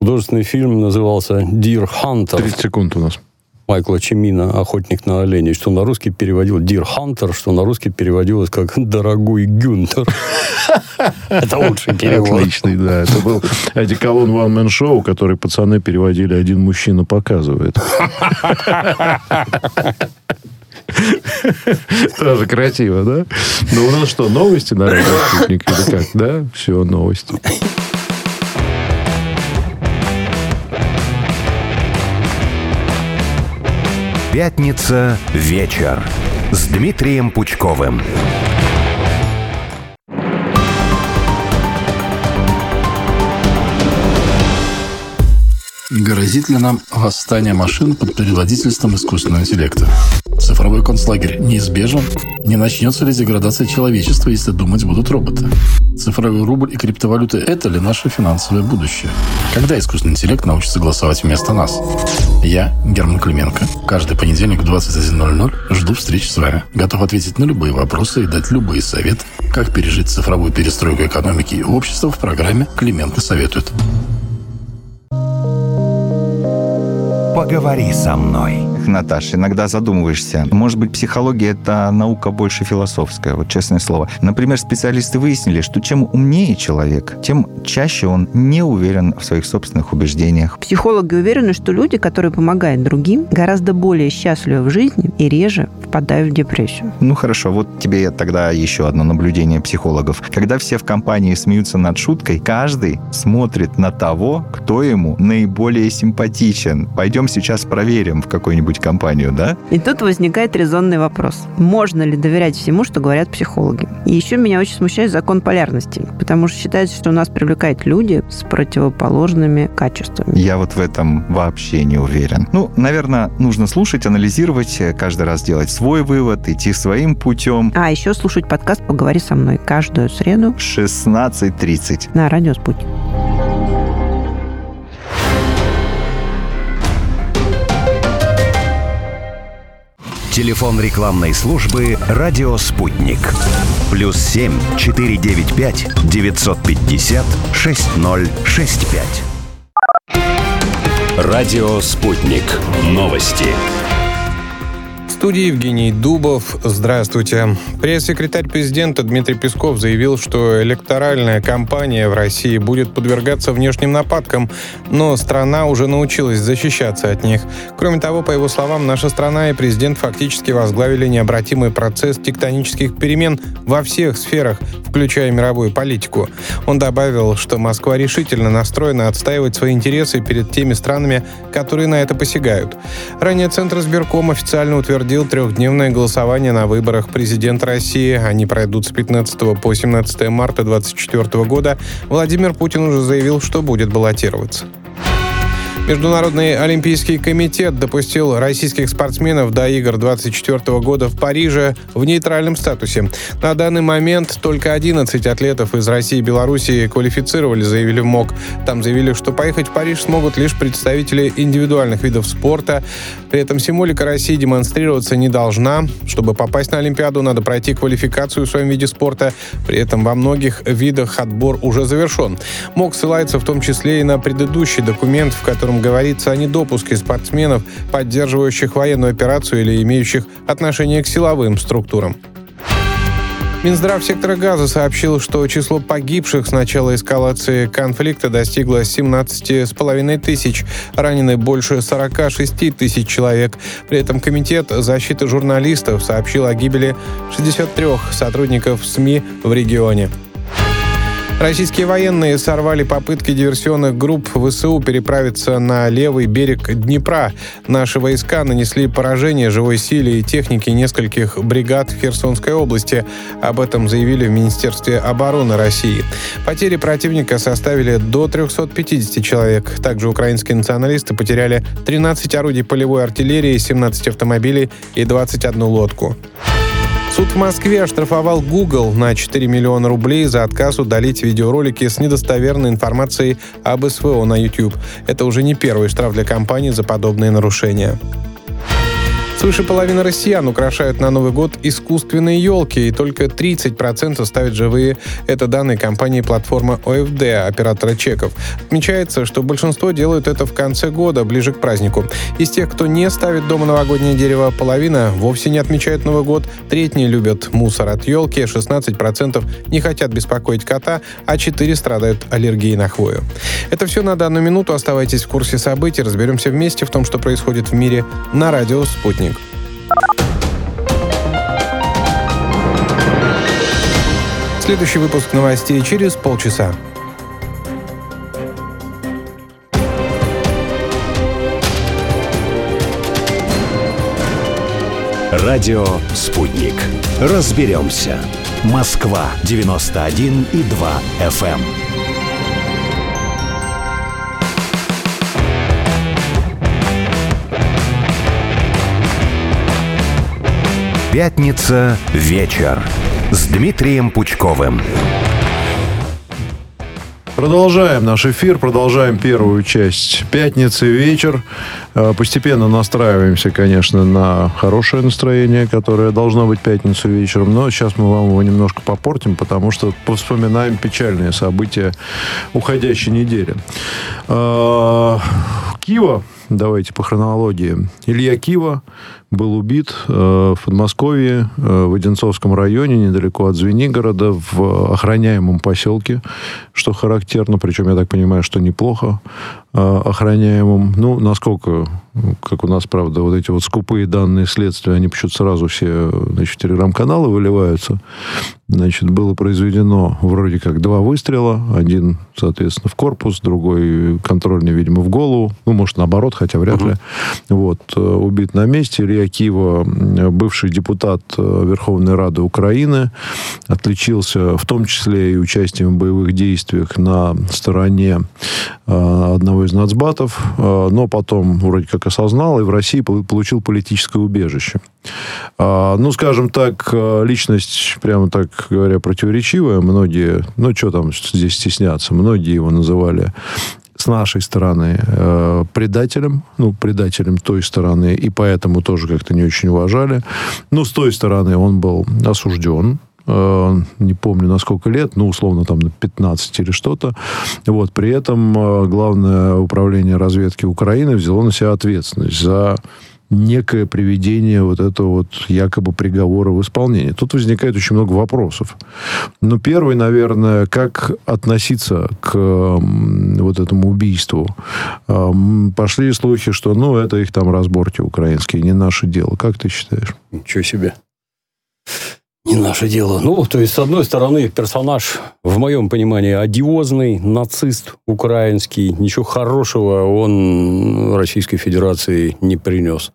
Художественный фильм назывался «Deer Hunter». 30 секунд у нас. Майкла Чемина «Охотник на оленей», что на русский переводил «Deer Hunter», что на русский переводилось как «Дорогой Гюнтер». Это лучший перевод. Отличный, да. Это был одеколон One Man Show, который пацаны переводили «Один мужчина показывает». Тоже красиво, да? Ну, у нас что, новости на радио или как? Да? Все, новости. Пятница вечер с Дмитрием Пучковым. Грозит ли нам восстание машин под предводительством искусственного интеллекта? Цифровой концлагерь неизбежен? Не начнется ли деградация человечества, если думать будут роботы? Цифровой рубль и криптовалюты – это ли наше финансовое будущее? Когда искусственный интеллект научится голосовать вместо нас? Я, Герман Клименко, каждый понедельник в 21.00 жду встреч с вами. Готов ответить на любые вопросы и дать любые советы, как пережить цифровую перестройку экономики и общества в программе «Клименко советует». Поговори со мной. Наташ, иногда задумываешься. Может быть, психология – это наука больше философская, вот честное слово. Например, специалисты выяснили, что чем умнее человек, тем чаще он не уверен в своих собственных убеждениях. Психологи уверены, что люди, которые помогают другим, гораздо более счастливы в жизни и реже впадают в депрессию. Ну хорошо, вот тебе тогда еще одно наблюдение психологов. Когда все в компании смеются над шуткой, каждый смотрит на того, кто ему наиболее симпатичен. Пойдем сейчас проверим в какую-нибудь компанию, да? И тут возникает резонный вопрос. Можно ли доверять всему, что говорят психологи? И еще меня очень смущает закон полярности, потому что считается, что у нас привлекают люди с противоположными качествами. Я вот в этом вообще не уверен. Ну, наверное, нужно слушать, анализировать, каждый раз делать свой вывод, идти своим путем. А еще слушать подкаст «Поговори со мной» каждую среду 16.30. на радио «Спутник». Телефон рекламной службы «Радио Спутник». Плюс семь четыре девять пять девятьсот пятьдесят шесть ноль шесть пять. Радио «Спутник». Новости. Студии Евгений Дубов. Здравствуйте. Пресс-секретарь президента Дмитрий Песков заявил, что электоральная кампания в России будет подвергаться внешним нападкам, но страна уже научилась защищаться от них. Кроме того, по его словам, наша страна и президент фактически возглавили необратимый процесс тектонических перемен во всех сферах, включая мировую политику. Он добавил, что Москва решительно настроена отстаивать свои интересы перед теми странами, которые на это посягают. Ранее Центр избирком официально утвердил трехдневное голосование на выборах президента России. Они пройдут с 15 по 17 марта 2024 года. Владимир Путин уже заявил, что будет баллотироваться. Международный олимпийский комитет допустил российских спортсменов до игр 2024 года в Париже в нейтральном статусе. На данный момент только 11 атлетов из России и Белоруссии квалифицировали, заявили в МОК. Там заявили, что поехать в Париж смогут лишь представители индивидуальных видов спорта. При этом символика России демонстрироваться не должна. Чтобы попасть на Олимпиаду, надо пройти квалификацию в своем виде спорта. При этом во многих видах отбор уже завершен. МОК ссылается в том числе и на предыдущий документ, в котором говорится о недопуске спортсменов, поддерживающих военную операцию или имеющих отношение к силовым структурам. Минздрав сектора газа сообщил, что число погибших с начала эскалации конфликта достигло 17,5 тысяч. Ранены больше 46 тысяч человек. При этом Комитет защиты журналистов сообщил о гибели 63 сотрудников СМИ в регионе. Российские военные сорвали попытки диверсионных групп ВСУ переправиться на левый берег Днепра. Наши войска нанесли поражение живой силе и технике нескольких бригад в Херсонской области. Об этом заявили в Министерстве обороны России. Потери противника составили до 350 человек. Также украинские националисты потеряли 13 орудий полевой артиллерии, 17 автомобилей и 21 лодку. Суд в Москве оштрафовал Google на 4 миллиона рублей за отказ удалить видеоролики с недостоверной информацией об СВО на YouTube. Это уже не первый штраф для компании за подобные нарушения. Свыше половины россиян украшают на Новый год искусственные елки, и только 30% ставят живые. Это данные компании платформа ОФД, оператора чеков. Отмечается, что большинство делают это в конце года, ближе к празднику. Из тех, кто не ставит дома новогоднее дерево, половина вовсе не отмечает Новый год, треть не любят мусор от елки, 16% не хотят беспокоить кота, а 4 страдают аллергией на хвою. Это все на данную минуту. Оставайтесь в курсе событий. Разберемся вместе в том, что происходит в мире на радио «Спутник». Следующий выпуск новостей через полчаса. Радио «Спутник». Разберемся. Москва, 91 и 2 FM. Пятница вечер с Дмитрием Пучковым. Продолжаем наш эфир, продолжаем первую часть пятницы вечер. Э, Постепенно настраиваемся, конечно, на хорошее настроение, которое должно быть пятницу вечером. Но сейчас мы вам его немножко попортим, потому что вспоминаем печальные события уходящей недели. Э, Кива давайте по хронологии. Илья Кива был убит э, в Подмосковье, э, в Одинцовском районе, недалеко от Звенигорода, в охраняемом поселке, что характерно, причем, я так понимаю, что неплохо э, охраняемом. Ну, насколько, как у нас, правда, вот эти вот скупые данные следствия, они почему-то сразу все, значит, телеграм-каналы выливаются. Значит, было произведено вроде как два выстрела. Один, соответственно, в корпус, другой контрольный, видимо, в голову. Ну, может, наоборот, хотя вряд ли. Вот. Убит на месте. Илья Киева, бывший депутат Верховной Рады Украины, отличился в том числе и участием в боевых действиях на стороне одного из нацбатов, но потом вроде как осознал и в России получил политическое убежище. Ну, скажем так, личность, прямо так говоря, противоречивая. Многие, ну, что там здесь стесняться, многие его называли с нашей стороны э, предателем, ну, предателем той стороны, и поэтому тоже как-то не очень уважали. Ну, с той стороны он был осужден, э, не помню на сколько лет, ну, условно, там, на 15 или что-то. Вот, при этом э, Главное управление разведки Украины взяло на себя ответственность за некое приведение вот этого вот якобы приговора в исполнение. Тут возникает очень много вопросов. Но первый, наверное, как относиться к вот этому убийству. Пошли слухи, что, ну, это их там разборки украинские, не наше дело. Как ты считаешь? Ничего себе. Не наше дело. Ну, то есть, с одной стороны, персонаж, в моем понимании, одиозный, нацист украинский. Ничего хорошего он Российской Федерации не принес.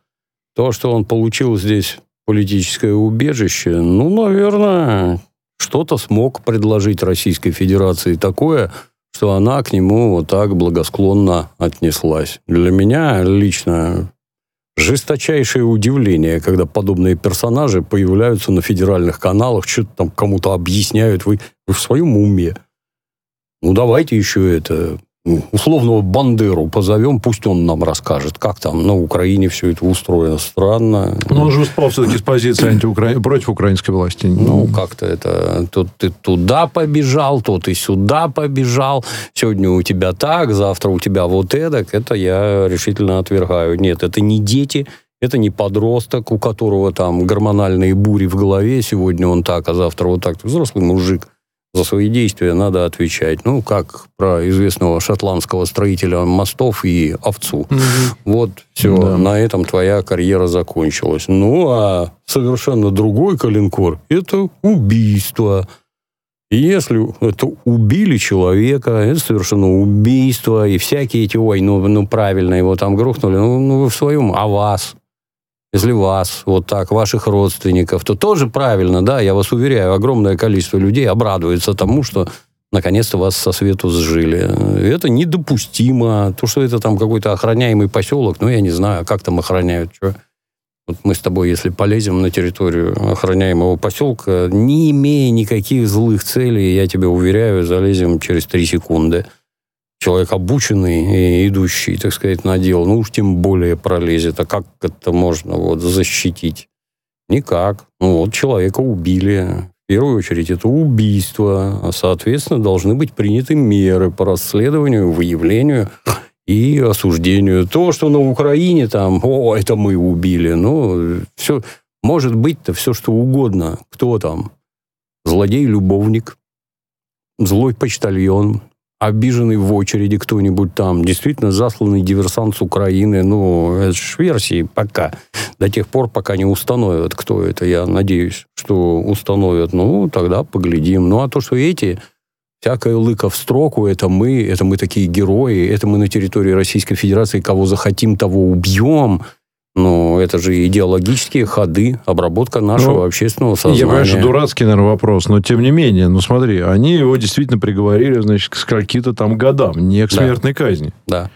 То, что он получил здесь политическое убежище, ну, наверное, что-то смог предложить Российской Федерации такое, что она к нему вот так благосклонно отнеслась. Для меня лично жесточайшее удивление, когда подобные персонажи появляются на федеральных каналах, что-то там кому-то объясняют. Вы, вы в своем уме? Ну, давайте еще это условного Бандеру позовем, пусть он нам расскажет, как там на Украине все это устроено. Странно. Но он же выступал все-таки с позиции [clears throat] антиукра... против украинской власти. Ну, как-то это... Тут ты туда побежал, то ты сюда побежал. Сегодня у тебя так, завтра у тебя вот эдак. Это я решительно отвергаю. Нет, это не дети, это не подросток, у которого там гормональные бури в голове. Сегодня он так, а завтра вот так. Взрослый мужик за свои действия надо отвечать. Ну, как про известного шотландского строителя мостов и овцу. Угу. Вот, все, да. на этом твоя карьера закончилась. Ну, а совершенно другой калинкор – это убийство. Если это убили человека, это совершенно убийство, и всякие эти, ой, ну, ну правильно, его там грохнули, ну, ну вы в своем, а вас? Если вас, вот так, ваших родственников, то тоже правильно, да, я вас уверяю, огромное количество людей обрадуется тому, что наконец-то вас со свету сжили. Это недопустимо. То, что это там какой-то охраняемый поселок, ну, я не знаю, как там охраняют, что... Вот мы с тобой, если полезем на территорию охраняемого поселка, не имея никаких злых целей, я тебе уверяю, залезем через три секунды человек обученный и идущий, так сказать, на дело, ну уж тем более пролезет. А как это можно вот защитить? Никак. Ну вот человека убили. В первую очередь это убийство. А, соответственно, должны быть приняты меры по расследованию, выявлению и осуждению. То, что на Украине там, о, это мы убили, ну, все, может быть-то все, что угодно. Кто там? Злодей-любовник, злой почтальон, обиженный в очереди кто-нибудь там, действительно засланный диверсант с Украины. Ну, это же версии пока. До тех пор, пока не установят, кто это, я надеюсь, что установят. Ну, тогда поглядим. Ну, а то, что эти всякая лыка в строку, это мы, это мы такие герои, это мы на территории Российской Федерации, кого захотим, того убьем – ну, это же идеологические ходы, обработка нашего ну, общественного сознания. Я понимаю, что дурацкий, наверное, вопрос, но тем не менее, ну смотри, они его действительно приговорили, значит, к каким-то там годам, не к смертной да. казни. Да.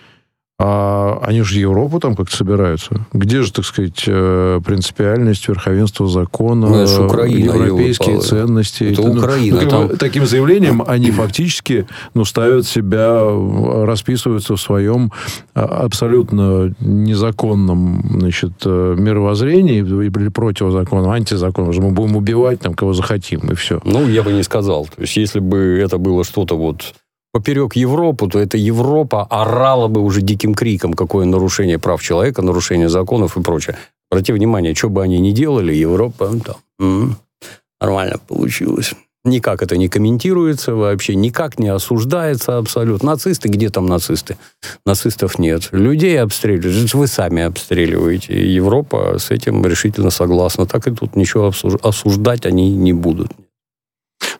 А они же Европу там как-то собираются. Где же, так сказать, э, принципиальность, верховенство закона, ну, это Украина, европейские ценности? Это, это Украина. Ну, там... Таким заявлением они фактически ну, ставят себя, расписываются в своем а, абсолютно незаконном значит, э, мировоззрении или противозаконном, антизаконном. Мы будем убивать там, кого захотим, и все. Ну, я бы не сказал. То есть, если бы это было что-то вот поперек Европу, то эта Европа орала бы уже диким криком, какое нарушение прав человека, нарушение законов и прочее. Обрати внимание, что бы они ни делали, Европа там, м-м, нормально получилось. Никак это не комментируется вообще, никак не осуждается абсолютно. Нацисты, где там нацисты? Нацистов нет. Людей обстреливают, вы сами обстреливаете. Европа с этим решительно согласна. Так и тут ничего осуждать они не будут.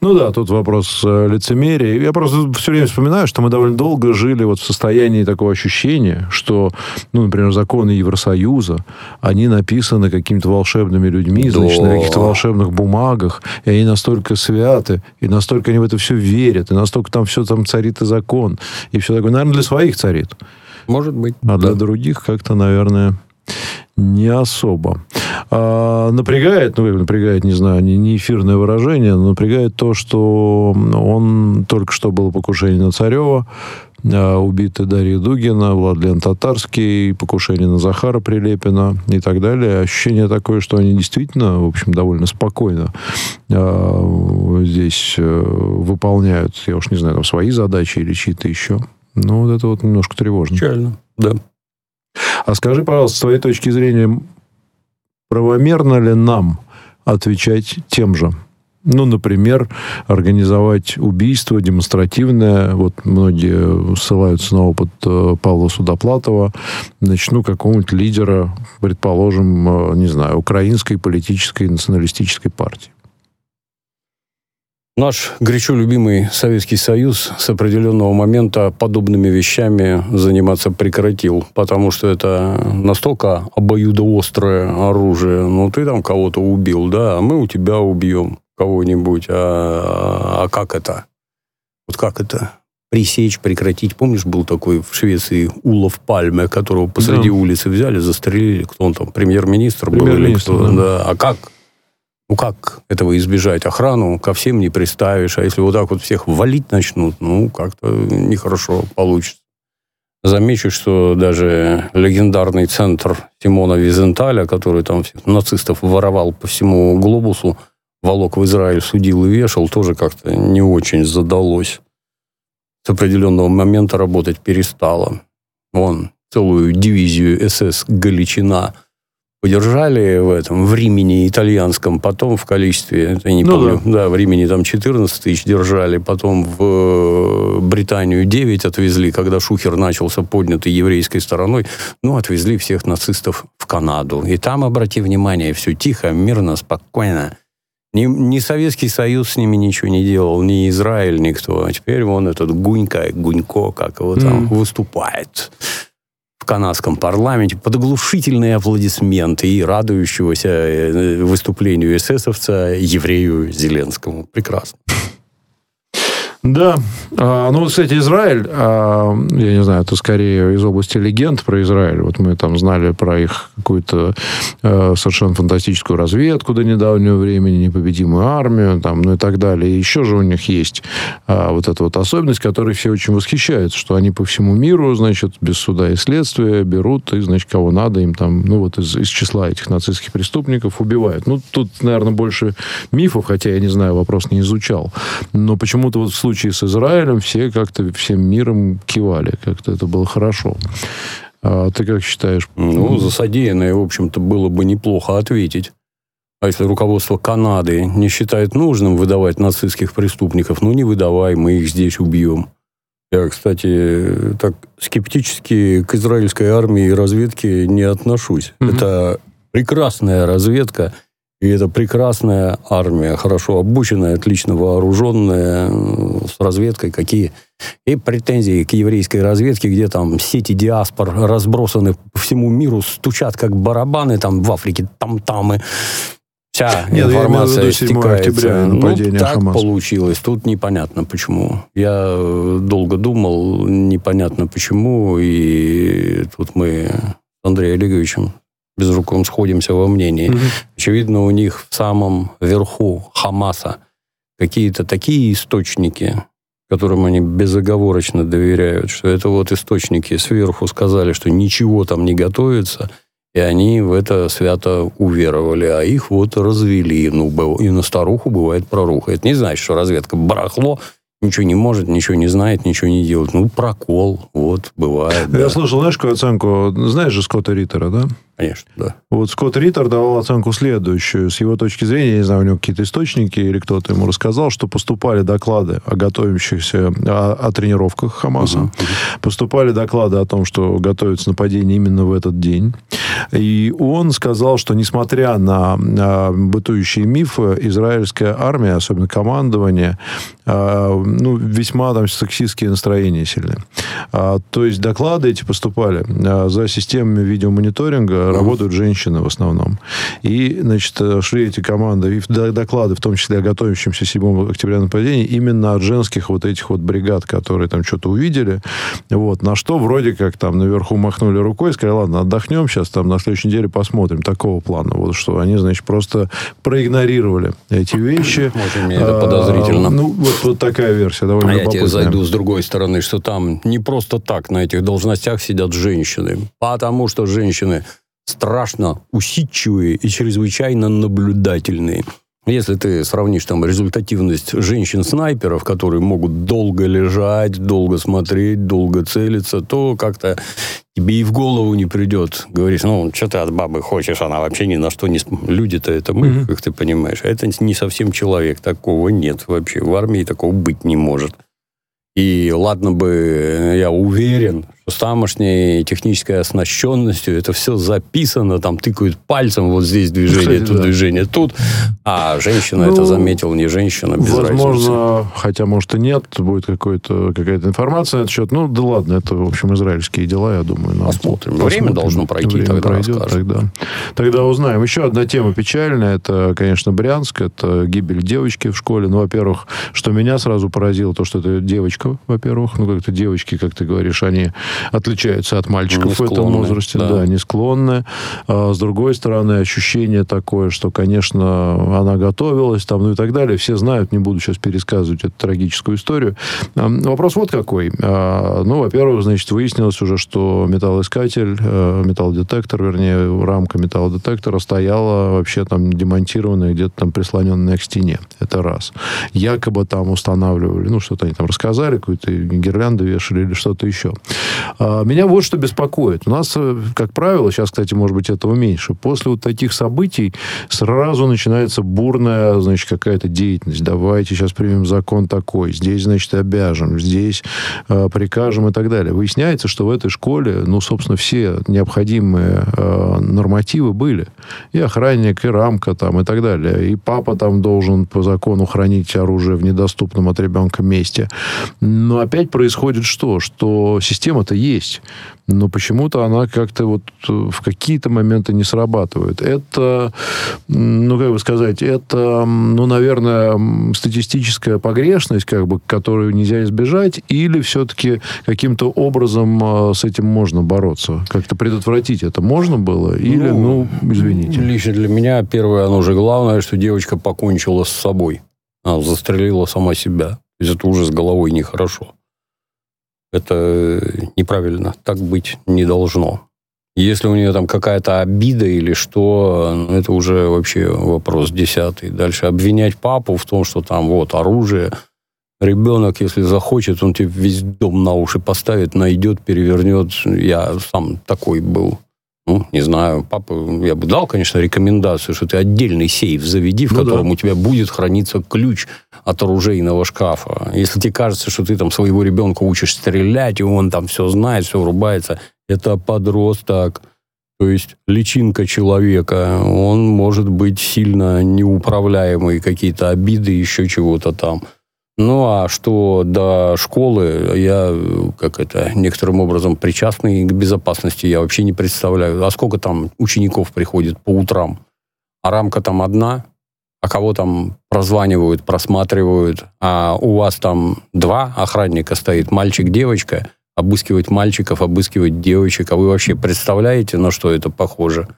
Ну да, тут вопрос э, лицемерия. Я просто все время вспоминаю, что мы довольно долго жили вот в состоянии такого ощущения, что, ну, например, законы Евросоюза, они написаны какими-то волшебными людьми, да. значит, на каких-то волшебных бумагах, и они настолько святы, и настолько они в это все верят, и настолько там все там царит и закон, и все такое. Наверное, для своих царит. Может быть. А да. для других как-то, наверное, не особо. А, напрягает, ну, напрягает, не знаю, не, не эфирное выражение, но напрягает то, что он только что было покушение на Царева, а, убиты Дарья Дугина, Владлен Татарский, покушение на Захара Прилепина и так далее. Ощущение такое, что они действительно, в общем, довольно спокойно э, здесь э, выполняют, я уж не знаю, там свои задачи или чьи-то еще. Ну, вот это вот немножко тревожно. Печально, да. А скажи, пожалуйста, с твоей точки зрения, правомерно ли нам отвечать тем же? Ну, например, организовать убийство демонстративное. Вот многие ссылаются на опыт э, Павла Судоплатова. Значит, ну, какого-нибудь лидера, предположим, э, не знаю, украинской политической националистической партии. Наш горячо любимый Советский Союз с определенного момента подобными вещами заниматься прекратил, потому что это настолько обоюдоострое оружие. Ну, ты там кого-то убил, да, а мы у тебя убьем кого-нибудь. А, а как это? Вот как это? Пресечь, прекратить. Помнишь, был такой в Швеции Улов Пальме, которого посреди да. улицы взяли, застрелили. Кто он там? Премьер-министр был или кто? Да. да. А как? Ну, как этого избежать? Охрану ко всем не приставишь, а если вот так вот всех валить начнут, ну, как-то нехорошо получится. Замечу, что даже легендарный центр Тимона Визенталя, который там всех нацистов воровал по всему глобусу, волок в Израиль, судил и вешал, тоже как-то не очень задалось. С определенного момента работать перестало. Вон, целую дивизию СС «Галичина» удержали в этом, в Римени итальянском, потом в количестве, я не ну, помню, да. да, в Римени там 14 тысяч держали, потом в э, Британию 9 отвезли, когда Шухер начался поднятый еврейской стороной, ну, отвезли всех нацистов в Канаду. И там, обрати внимание, все тихо, мирно, спокойно. Ни, ни Советский Союз с ними ничего не делал, ни Израиль, никто. А теперь вон этот Гунька, Гунько, как его там, mm. выступает в канадском парламенте под оглушительные аплодисменты и радующегося э, выступлению эсэсовца еврею Зеленскому. Прекрасно. Да. А, ну, кстати, Израиль, а, я не знаю, это скорее из области легенд про Израиль. Вот мы там знали про их какую-то а, совершенно фантастическую разведку до недавнего времени, непобедимую армию, там, ну и так далее. Еще же у них есть а, вот эта вот особенность, которой все очень восхищаются, что они по всему миру, значит, без суда и следствия берут и, значит, кого надо им там, ну вот из, из числа этих нацистских преступников убивают. Ну, тут, наверное, больше мифов, хотя я не знаю, вопрос не изучал. Но почему-то вот в случае случае с Израилем все как-то всем миром кивали. Как-то это было хорошо. А ты как считаешь? Ну, за содеянное, в общем-то, было бы неплохо ответить. А если руководство Канады не считает нужным выдавать нацистских преступников, ну, не выдавай, мы их здесь убьем. Я, кстати, так скептически к израильской армии и разведке не отношусь. Mm-hmm. Это прекрасная разведка, и это прекрасная армия, хорошо обученная, отлично вооруженная, с разведкой какие. И претензии к еврейской разведке, где там сети диаспор разбросаны по всему миру, стучат как барабаны там в Африке, там-тамы. Вся Нет, информация стекается. Октября, ну, так Хамас. получилось. Тут непонятно почему. Я э, долго думал, непонятно почему. И тут мы с Андреем Олеговичем Безруковым сходимся во мнении. Угу. Очевидно, у них в самом верху Хамаса какие-то такие источники, которым они безоговорочно доверяют, что это вот источники сверху сказали, что ничего там не готовится, и они в это свято уверовали, а их вот развели. Ну, и на старуху бывает проруха. Это не значит, что разведка барахло, ничего не может, ничего не знает, ничего не делает. Ну, прокол, вот, бывает. Я да. слышал, знаешь, какую оценку? Знаешь же Скотта Риттера, да? Конечно, да. Вот Скотт Риттер давал оценку следующую. С его точки зрения, я не знаю, у него какие-то источники или кто-то ему рассказал, что поступали доклады о готовящихся, о, о тренировках Хамаса. Мгм. Поступали доклады о том, что готовится нападение именно в этот день. И он сказал, что несмотря на, на бытующие мифы, израильская армия, особенно командование, а, ну, весьма там сексистские настроения сильные. А, то есть доклады эти поступали а, за системами видеомониторинга, работают женщины в основном. И, значит, э, шли эти команды, и доклады, в том числе о готовящемся 7 октября нападении, именно от женских вот этих вот бригад, которые там что-то увидели. Вот. На что вроде как там наверху махнули рукой и сказали, ладно, отдохнем сейчас, там на следующей неделе посмотрим. Такого плана. Вот что они, значит, просто проигнорировали эти вещи. Очень мне это подозрительно. А, Ну, вот, вот такая версия, довольно А я тебе зайду с другой стороны, что там не просто так на этих должностях сидят женщины, потому что женщины страшно усидчивые и чрезвычайно наблюдательные. Если ты сравнишь там результативность женщин-снайперов, которые могут долго лежать, долго смотреть, долго целиться, то как-то тебе и в голову не придет. Говоришь, ну, что ты от бабы хочешь, она вообще ни на что не... Люди-то это мы, Мгм. как ты понимаешь. А это не совсем человек. Такого нет вообще. В армии такого быть не может. И ладно бы, я уверен, с тамошней технической оснащенностью это все записано, там тыкают пальцем, вот здесь движение, Кстати, тут да. движение, тут. А женщина Ну, это заметила, не женщина, без разницы. Возможно, хотя, может, и нет, будет какой-то, какая-то информация на этот счет. Ну, да ладно, это, в общем, израильские дела, я думаю. Ну, Посмотрим. Время должно пройти, Время тогда пройдет, расскажем. тогда, тогда узнаем. Еще одна тема печальная, это, конечно, Брянск, это гибель девочки в школе. Ну, во-первых, что меня сразу поразило, то, что это девочка, во-первых. Ну, как-то девочки, как ты говоришь, они отличаются от мальчиков Не в этом возрасте. да. Да, не склонны. А с другой стороны, ощущение такое, что, конечно, она готовилась, там, ну и так далее. Все знают, не буду сейчас пересказывать эту трагическую историю. А, Вопрос вот какой. А, Ну, во-первых, значит, выяснилось уже, что металлоискатель, э, металлодетектор, вернее, рамка металлодетектора стояла вообще там демонтированная, где-то там прислоненная к стене. Это раз. Якобы там устанавливали, ну, что-то они там рассказали, какую-то гирлянду вешали или что-то еще. А, Меня вот что беспокоит. У нас, э, как правило, сейчас, кстати, может быть, этого меньше, после вот таких событий сразу начинается бурная, значит, какая-то деятельность. Давайте сейчас примем закон такой, здесь, значит, обяжем, здесь э, прикажем и так далее. Выясняется, что в этой школе, ну, собственно, все необходимые э, нормативы были. И охранник, и рамка там, и так далее. И папа там должен по закону хранить оружие в недоступном от ребенка месте. Но опять происходит что? Что система-то есть, но почему-то она как-то вот э, в какие-то моменты не срабатывает. Это, ну, как бы сказать, это, ну, наверное, статистическая погрешность, как бы, которую нельзя избежать, или все-таки каким-то образом э, с этим можно бороться? Как-то предотвратить это можно было? Или, ну, извините. Лично для меня первое, оно же главное, что девочка покончила с собой. Она застрелила сама себя. Это уже с головой нехорошо. Это э, неправильно. Так быть не должно. Если у нее там какая-то обида или что, это уже вообще вопрос десятый. Дальше обвинять папу в том, что там вот оружие. Ребенок, если захочет, он тебе весь дом на уши поставит, найдет, перевернет. Я сам такой был. Ну, не знаю, папа, я бы дал, конечно, рекомендацию, что ты отдельный сейф заведи, в Ну да. котором у тебя будет храниться ключ от оружейного шкафа. Если тебе кажется, что ты там своего ребенка учишь стрелять, и он там все знает, все врубается, это подросток. То есть личинка человека, он может быть сильно неуправляемый, какие-то обиды, еще чего-то там. Ну, а что до школы, я, как это, некоторым образом причастный к безопасности, я вообще не представляю. А сколько там учеников приходит по утрам? А рамка там одна, а кого там прозванивают, просматривают, а у вас там два охранника стоит, мальчик-девочка, обыскивать мальчиков, обыскивать девочек, а вы вообще представляете, на что это похоже?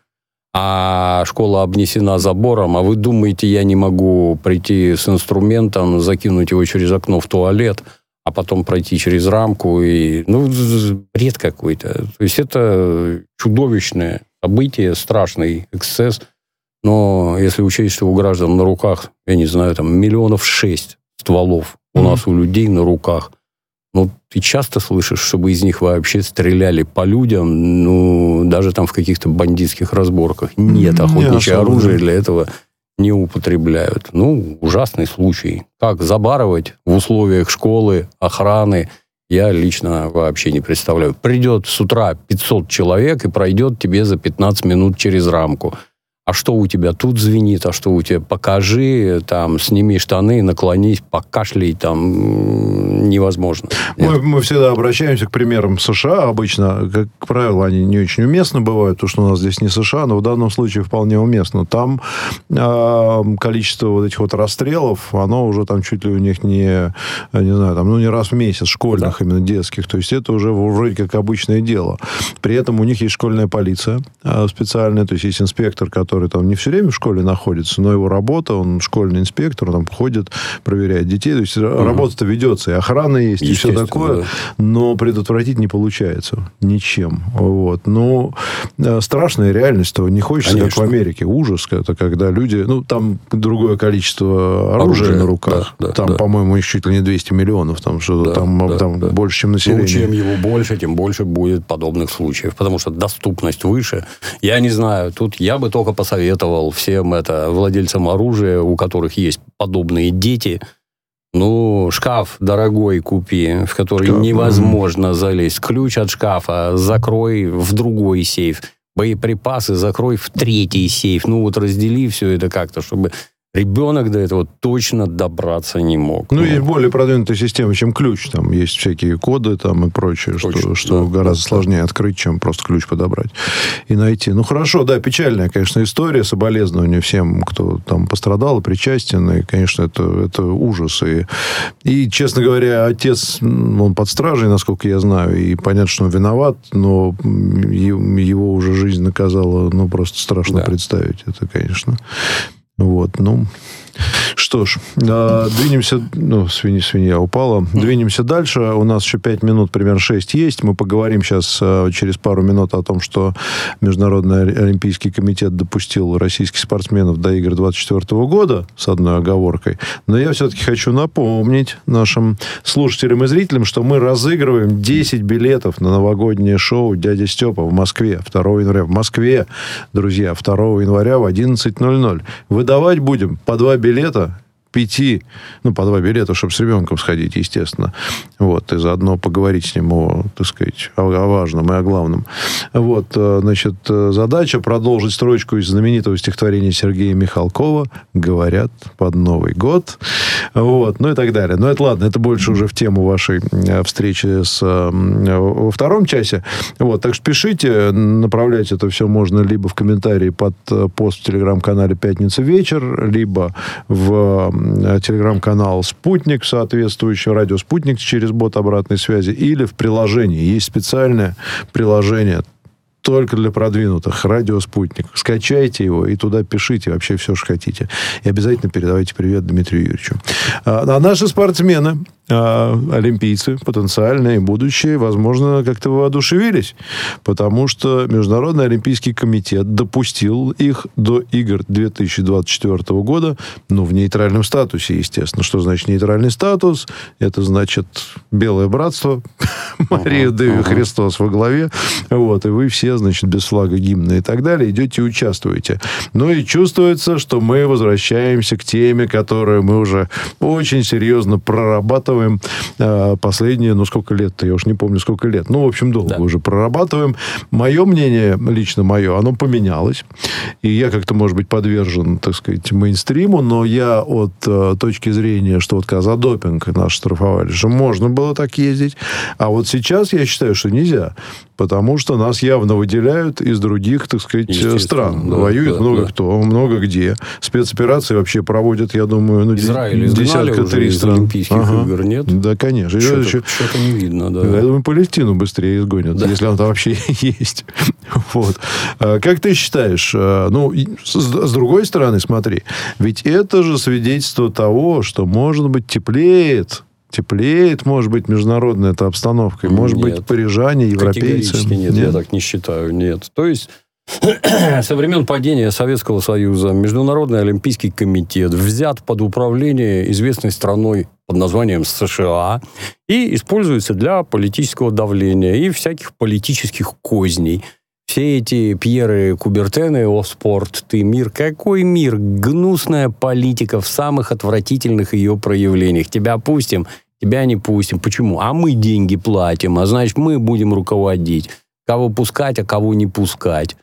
А школа обнесена забором, а вы думаете, я не могу прийти с инструментом, закинуть его через окно в туалет, а потом пройти через рамку и... Ну, бред какой-то. То есть это чудовищное событие, страшный эксцесс. Но если учесть, что у граждан на руках, я не знаю, там миллионов шесть стволов у нас у людей на руках. Ну, ты часто слышишь, чтобы из них вообще стреляли по людям, ну, даже там в каких-то бандитских разборках. Нет, охотничье оружие для этого не употребляют. Ну, ужасный случай. Как забарывать в условиях школы, охраны, я лично вообще не представляю. Придет с утра 500 человек и пройдет тебе за 15 минут через рамку а что у тебя тут звенит, а что у тебя, покажи, там, сними штаны, наклонись, покашляй, там, невозможно. Мы, мы всегда обращаемся к примерам США, обычно, как правило, они не очень уместно бывают, потому что у нас здесь не США, но в данном случае вполне уместно. Там э, количество вот этих вот расстрелов, оно уже там чуть ли у них не, не знаю, там, ну, не раз в месяц, школьных, да. именно детских, то есть это уже вроде как обычное дело. При этом у них есть школьная полиция э, специальная, то есть есть инспектор, который который там не все время в школе находится, но его работа, он школьный инспектор, он там ходит, проверяет детей. То есть угу. работа-то ведется, и охрана есть, и все такое, да. но предотвратить не получается ничем. Вот. Но э, страшная реальность, то не хочется, Конечно. как в Америке. Ужас, это когда люди... Ну, там другое количество оружия Оружие, на руках. Да, да, там, да. по-моему, их чуть ли не 200 миллионов. Там что-то да, там, да, там да. больше, чем население. Ну, чем его больше, тем больше будет подобных случаев. Потому что доступность выше. Я не знаю, тут я бы только посоветовал всем это владельцам оружия, у которых есть подобные дети, ну, шкаф дорогой купи, в который шкаф, невозможно угу. залезть. Ключ от шкафа закрой в другой сейф. Боеприпасы закрой в третий сейф. Ну, вот раздели все это как-то, чтобы ребенок до этого точно добраться не мог. Ну, ну. есть более продвинутая система, чем ключ. Там есть всякие коды там и прочее, точно, что, что да, гораздо да, сложнее да. открыть, чем просто ключ подобрать и найти. Ну, хорошо, да, печальная, конечно, история, соболезнования всем, кто там пострадал и причастен, и, конечно, это, это ужас. И, и, честно говоря, отец, он под стражей, насколько я знаю, и понятно, что он виноват, но его уже жизнь наказала, ну, просто страшно да. представить это, конечно. Вот, ну, что ж, э, двинемся, ну, свинья, свинья упала, двинемся дальше. У нас еще 5 минут, примерно 6 есть. Мы поговорим сейчас э, через пару минут о том, что Международный Олимпийский комитет допустил российских спортсменов до игр 24 года, с одной оговоркой. Но я все-таки хочу напомнить нашим слушателям и зрителям, что мы разыгрываем 10 билетов на новогоднее шоу «Дядя Степа» в Москве 2 января. В Москве, друзья, 2 января в 11.00. Выдавать будем по два билета билета пяти, ну, по два билета, чтобы с ребенком сходить, естественно. Вот, и заодно поговорить с ним о, так сказать, о, о важном и о главном. Вот, э, значит, э, задача продолжить строчку из знаменитого стихотворения Сергея Михалкова «Говорят под Новый год». Вот, ну и так далее. Но это ладно, это больше уже в тему вашей э, встречи с, во втором часе. Вот, так что пишите, направлять это все можно либо в комментарии под пост в телеграм-канале «Пятница вечер», либо в телеграм-канал «Спутник», соответствующий радио «Спутник» через бот обратной связи, или в приложении. Есть специальное приложение только для продвинутых. Радио «Спутник». Скачайте его и туда пишите вообще все, что хотите. И обязательно передавайте привет Дмитрию Юрьевичу. А, а наши спортсмены олимпийцы, потенциальные, будущие, возможно, как-то воодушевились, потому что Международный Олимпийский комитет допустил их до игр 2024 года, ну, в нейтральном статусе, естественно. Что значит нейтральный статус? Это значит Белое Братство, [laughs] Мария Деви Христос во главе, вот, и вы все, значит, без флага, гимна и так далее, идете и участвуете. Ну, и чувствуется, что мы возвращаемся к теме, которую мы уже очень серьезно прорабатываем прорабатываем э, последние, ну, сколько лет-то, я уж не помню, сколько лет. Ну, в общем, долго да. уже прорабатываем. Мое мнение, лично мое, оно поменялось. И я как-то, может быть, подвержен, так сказать, мейнстриму, но я от э, точки зрения, что вот когда за допинг нас штрафовали, что можно было так ездить, а вот сейчас я считаю, что нельзя потому что нас явно выделяют из других, так сказать, стран. Да, Воюет да, много да. кто, много где. Спецоперации вообще проводят, я думаю, ну, Израиль десятка три стран. Олимпийских ага. игр, нет? Да, конечно. Что-то, еще, что-то не видно, да. Я думаю, Палестину быстрее изгонят, да. если она там вообще [laughs] есть. вот. А как ты считаешь, а, ну, с, с другой стороны, смотри, ведь это же свидетельство того, что, может быть, теплеет теплеет, может быть, международная эта обстановка. Может нет. быть, парижане, европейцы. Нет, нет, я так не считаю, нет. То есть [clears throat] Со времен падения Советского Союза Международный Олимпийский комитет взят под управление известной страной под названием США и используется для политического давления и всяких политических козней. Все эти Пьеры Кубертены, о спорт, ты мир. Какой мир? Гнусная политика в самых отвратительных ее проявлениях. Тебя пустим, тебя не пустим. Почему? А мы деньги платим, а значит, мы будем руководить. Кого пускать, а кого не пускать.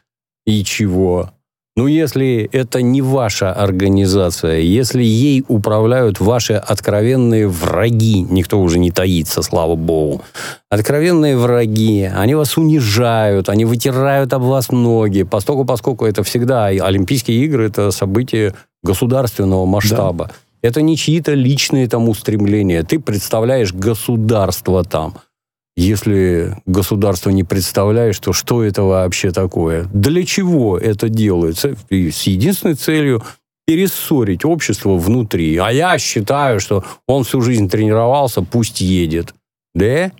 И чего? Ну, если это не ваша организация, если ей управляют ваши откровенные враги, никто уже не таится, слава богу, откровенные враги, они вас унижают, они вытирают об вас ноги, поскольку, поскольку это всегда, Олимпийские игры – это событие государственного масштаба. Да. Это не чьи-то личные там устремления. Ты представляешь государство там – если государство не представляет, что что это вообще такое, для чего это делается, и с единственной целью перессорить общество внутри. А я считаю, что он всю жизнь тренировался, пусть едет. Да?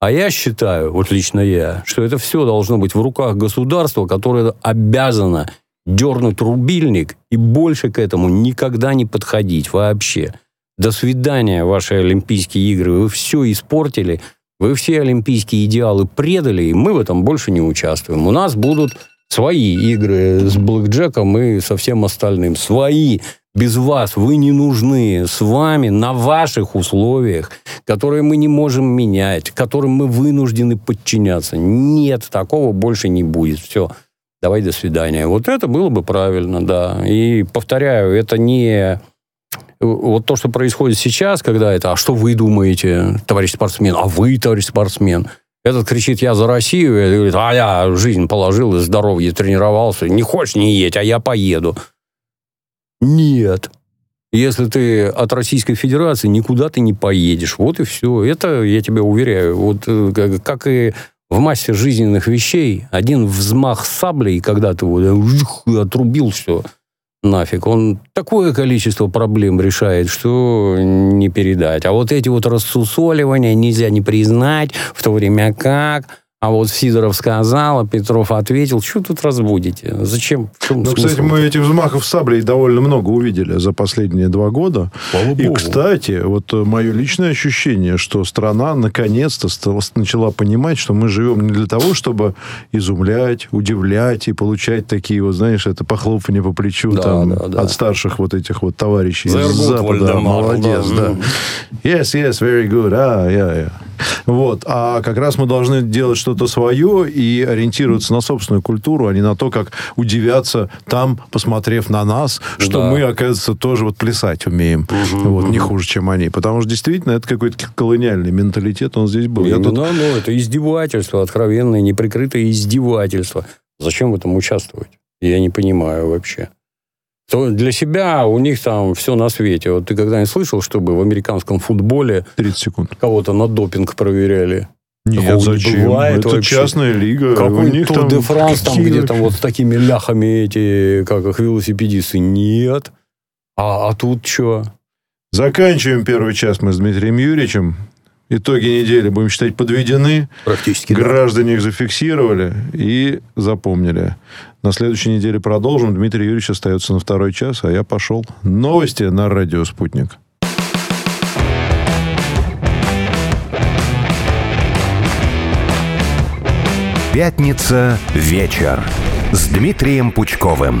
А я считаю, вот лично я, что это все должно быть в руках государства, которое обязано дернуть рубильник и больше к этому никогда не подходить вообще. До свидания, ваши Олимпийские игры. Вы все испортили. Вы все олимпийские идеалы предали, и мы в этом больше не участвуем. У нас будут свои игры с блэкджеком и со всем остальным. Свои. Без вас вы не нужны. С вами на ваших условиях, которые мы не можем менять, которым мы вынуждены подчиняться. Нет, такого больше не будет. Все. Давай до свидания. Вот это было бы правильно, да. И повторяю, это не вот то, что происходит сейчас, когда это, а что вы думаете, товарищ спортсмен, а вы, товарищ спортсмен, этот кричит, я за Россию, и говорит, а я жизнь положил и здоровье тренировался, не хочешь, не едь, а я поеду. Нет. Если ты от Российской Федерации, никуда ты не поедешь. Вот и все. Это, я тебе уверяю, вот э, как и в массе жизненных вещей, один взмах саблей, когда ты вот отрубил все – нафиг. Он такое количество проблем решает, что не передать. А вот эти вот рассусоливания нельзя не признать, в то время как а вот Сидоров сказал, а Петров ответил, что тут разбудите? Зачем? Ну, кстати, мы этих взмахов саблей довольно много увидели за последние два года. Слава И, Богу. кстати, вот мое личное ощущение, что страна наконец-то начала понимать, что мы живем не для того, чтобы изумлять, удивлять и получать такие вот, знаешь, это похлопывание по плечу да, там, да, да. от старших вот этих вот товарищей из Запада. Вальдемар, Молодец, да. да. Yes, yes, very good. А, yeah, yeah. Вот. А как раз мы должны делать что-то свое и ориентироваться на собственную культуру, а не на то, как удивляться там, посмотрев на нас, что да. мы, оказывается, тоже вот плясать умеем. Угу, вот, угу. Не хуже, чем они. Потому что действительно это какой-то колониальный менталитет, он здесь был. Именно, тут... ну, это издевательство, откровенное, неприкрытое издевательство. Зачем в этом участвовать? Я не понимаю вообще то для себя у них там все на свете. Вот ты когда-нибудь слышал, чтобы в американском футболе 30 секунд. кого-то на допинг проверяли? Нет, Такого зачем? Не бывает Это вообще. частная лига. Какой у них Тур де Франс, там, где там вот с такими ляхами эти, как их, велосипедисты. Нет. А, а тут что? Заканчиваем первый час мы с Дмитрием Юрьевичем. Итоги недели, будем считать, подведены. Практически. Граждане да. их зафиксировали и запомнили. На следующей неделе продолжим. Дмитрий Юрьевич остается на второй час, а я пошел. Новости на радио «Спутник». Пятница вечер с Дмитрием Пучковым.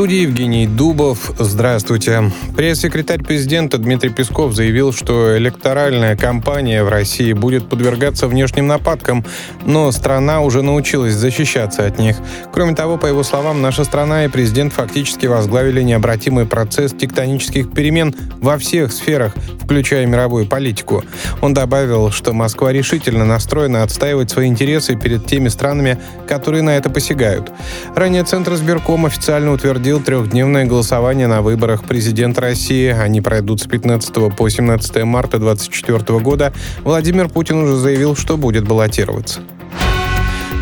студии Евгений Дубов. Здравствуйте. Пресс-секретарь президента Дмитрий Песков заявил, что электоральная кампания в России будет подвергаться внешним нападкам, но страна уже научилась защищаться от них. Кроме того, по его словам, наша страна и президент фактически возглавили необратимый процесс тектонических перемен во всех сферах, включая мировую политику. Он добавил, что Москва решительно настроена отстаивать свои интересы перед теми странами, которые на это посягают. Ранее Центр избирком официально утвердил проводил трехдневное голосование на выборах президента России. Они пройдут с 15 по 17 марта 2024 года. Владимир Путин уже заявил, что будет баллотироваться.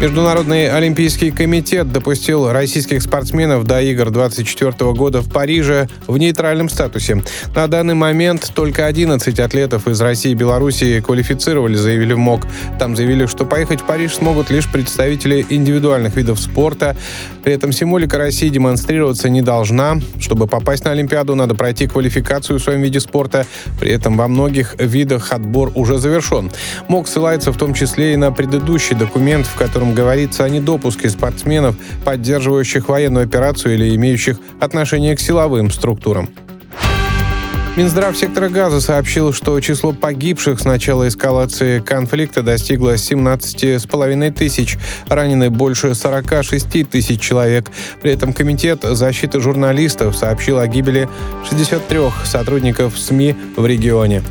Международный олимпийский комитет допустил российских спортсменов до игр 2024 года в Париже в нейтральном статусе. На данный момент только 11 атлетов из России и Белоруссии квалифицировали, заявили в МОК. Там заявили, что поехать в Париж смогут лишь представители индивидуальных видов спорта. При этом символика России демонстрироваться не должна. Чтобы попасть на Олимпиаду, надо пройти квалификацию в своем виде спорта. При этом во многих видах отбор уже завершен. МОК ссылается в том числе и на предыдущий документ, в котором котором говорится о недопуске спортсменов, поддерживающих военную операцию или имеющих отношение к силовым структурам. Минздрав сектора газа сообщил, что число погибших с начала эскалации конфликта достигло 17,5 тысяч. Ранены больше 46 тысяч человек. При этом Комитет защиты журналистов сообщил о гибели 63 сотрудников СМИ в регионе.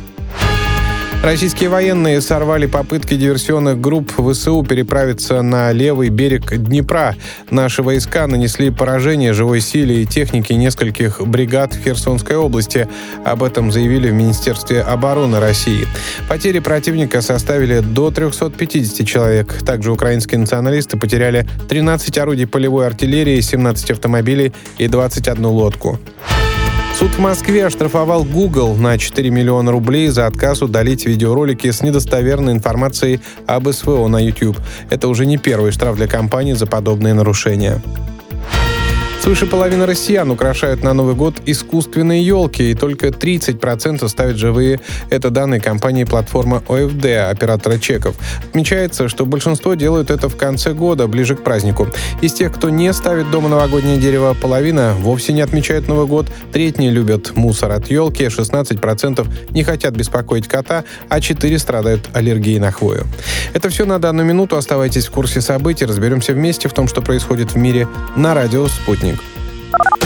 Российские военные сорвали попытки диверсионных групп ВСУ переправиться на левый берег Днепра. Наши войска нанесли поражение живой силе и технике нескольких бригад в Херсонской области. Об этом заявили в Министерстве обороны России. Потери противника составили до 350 человек. Также украинские националисты потеряли 13 орудий полевой артиллерии, 17 автомобилей и 21 лодку. Суд в Москве оштрафовал Google на 4 миллиона рублей за отказ удалить видеоролики с недостоверной информацией об СВО на YouTube. Это уже не первый штраф для компании за подобные нарушения. Свыше половины россиян украшают на Новый год искусственные елки, и только 30% ставят живые. Это данные компании платформы ОФД, оператора чеков. Отмечается, что большинство делают это в конце года, ближе к празднику. Из тех, кто не ставит дома новогоднее дерево, половина вовсе не отмечает Новый год, треть не любят мусор от елки, 16% не хотят беспокоить кота, а 4 страдают аллергией на хвою. Это все на данную минуту. Оставайтесь в курсе событий. Разберемся вместе в том, что происходит в мире на радио «Спутник». Thank you.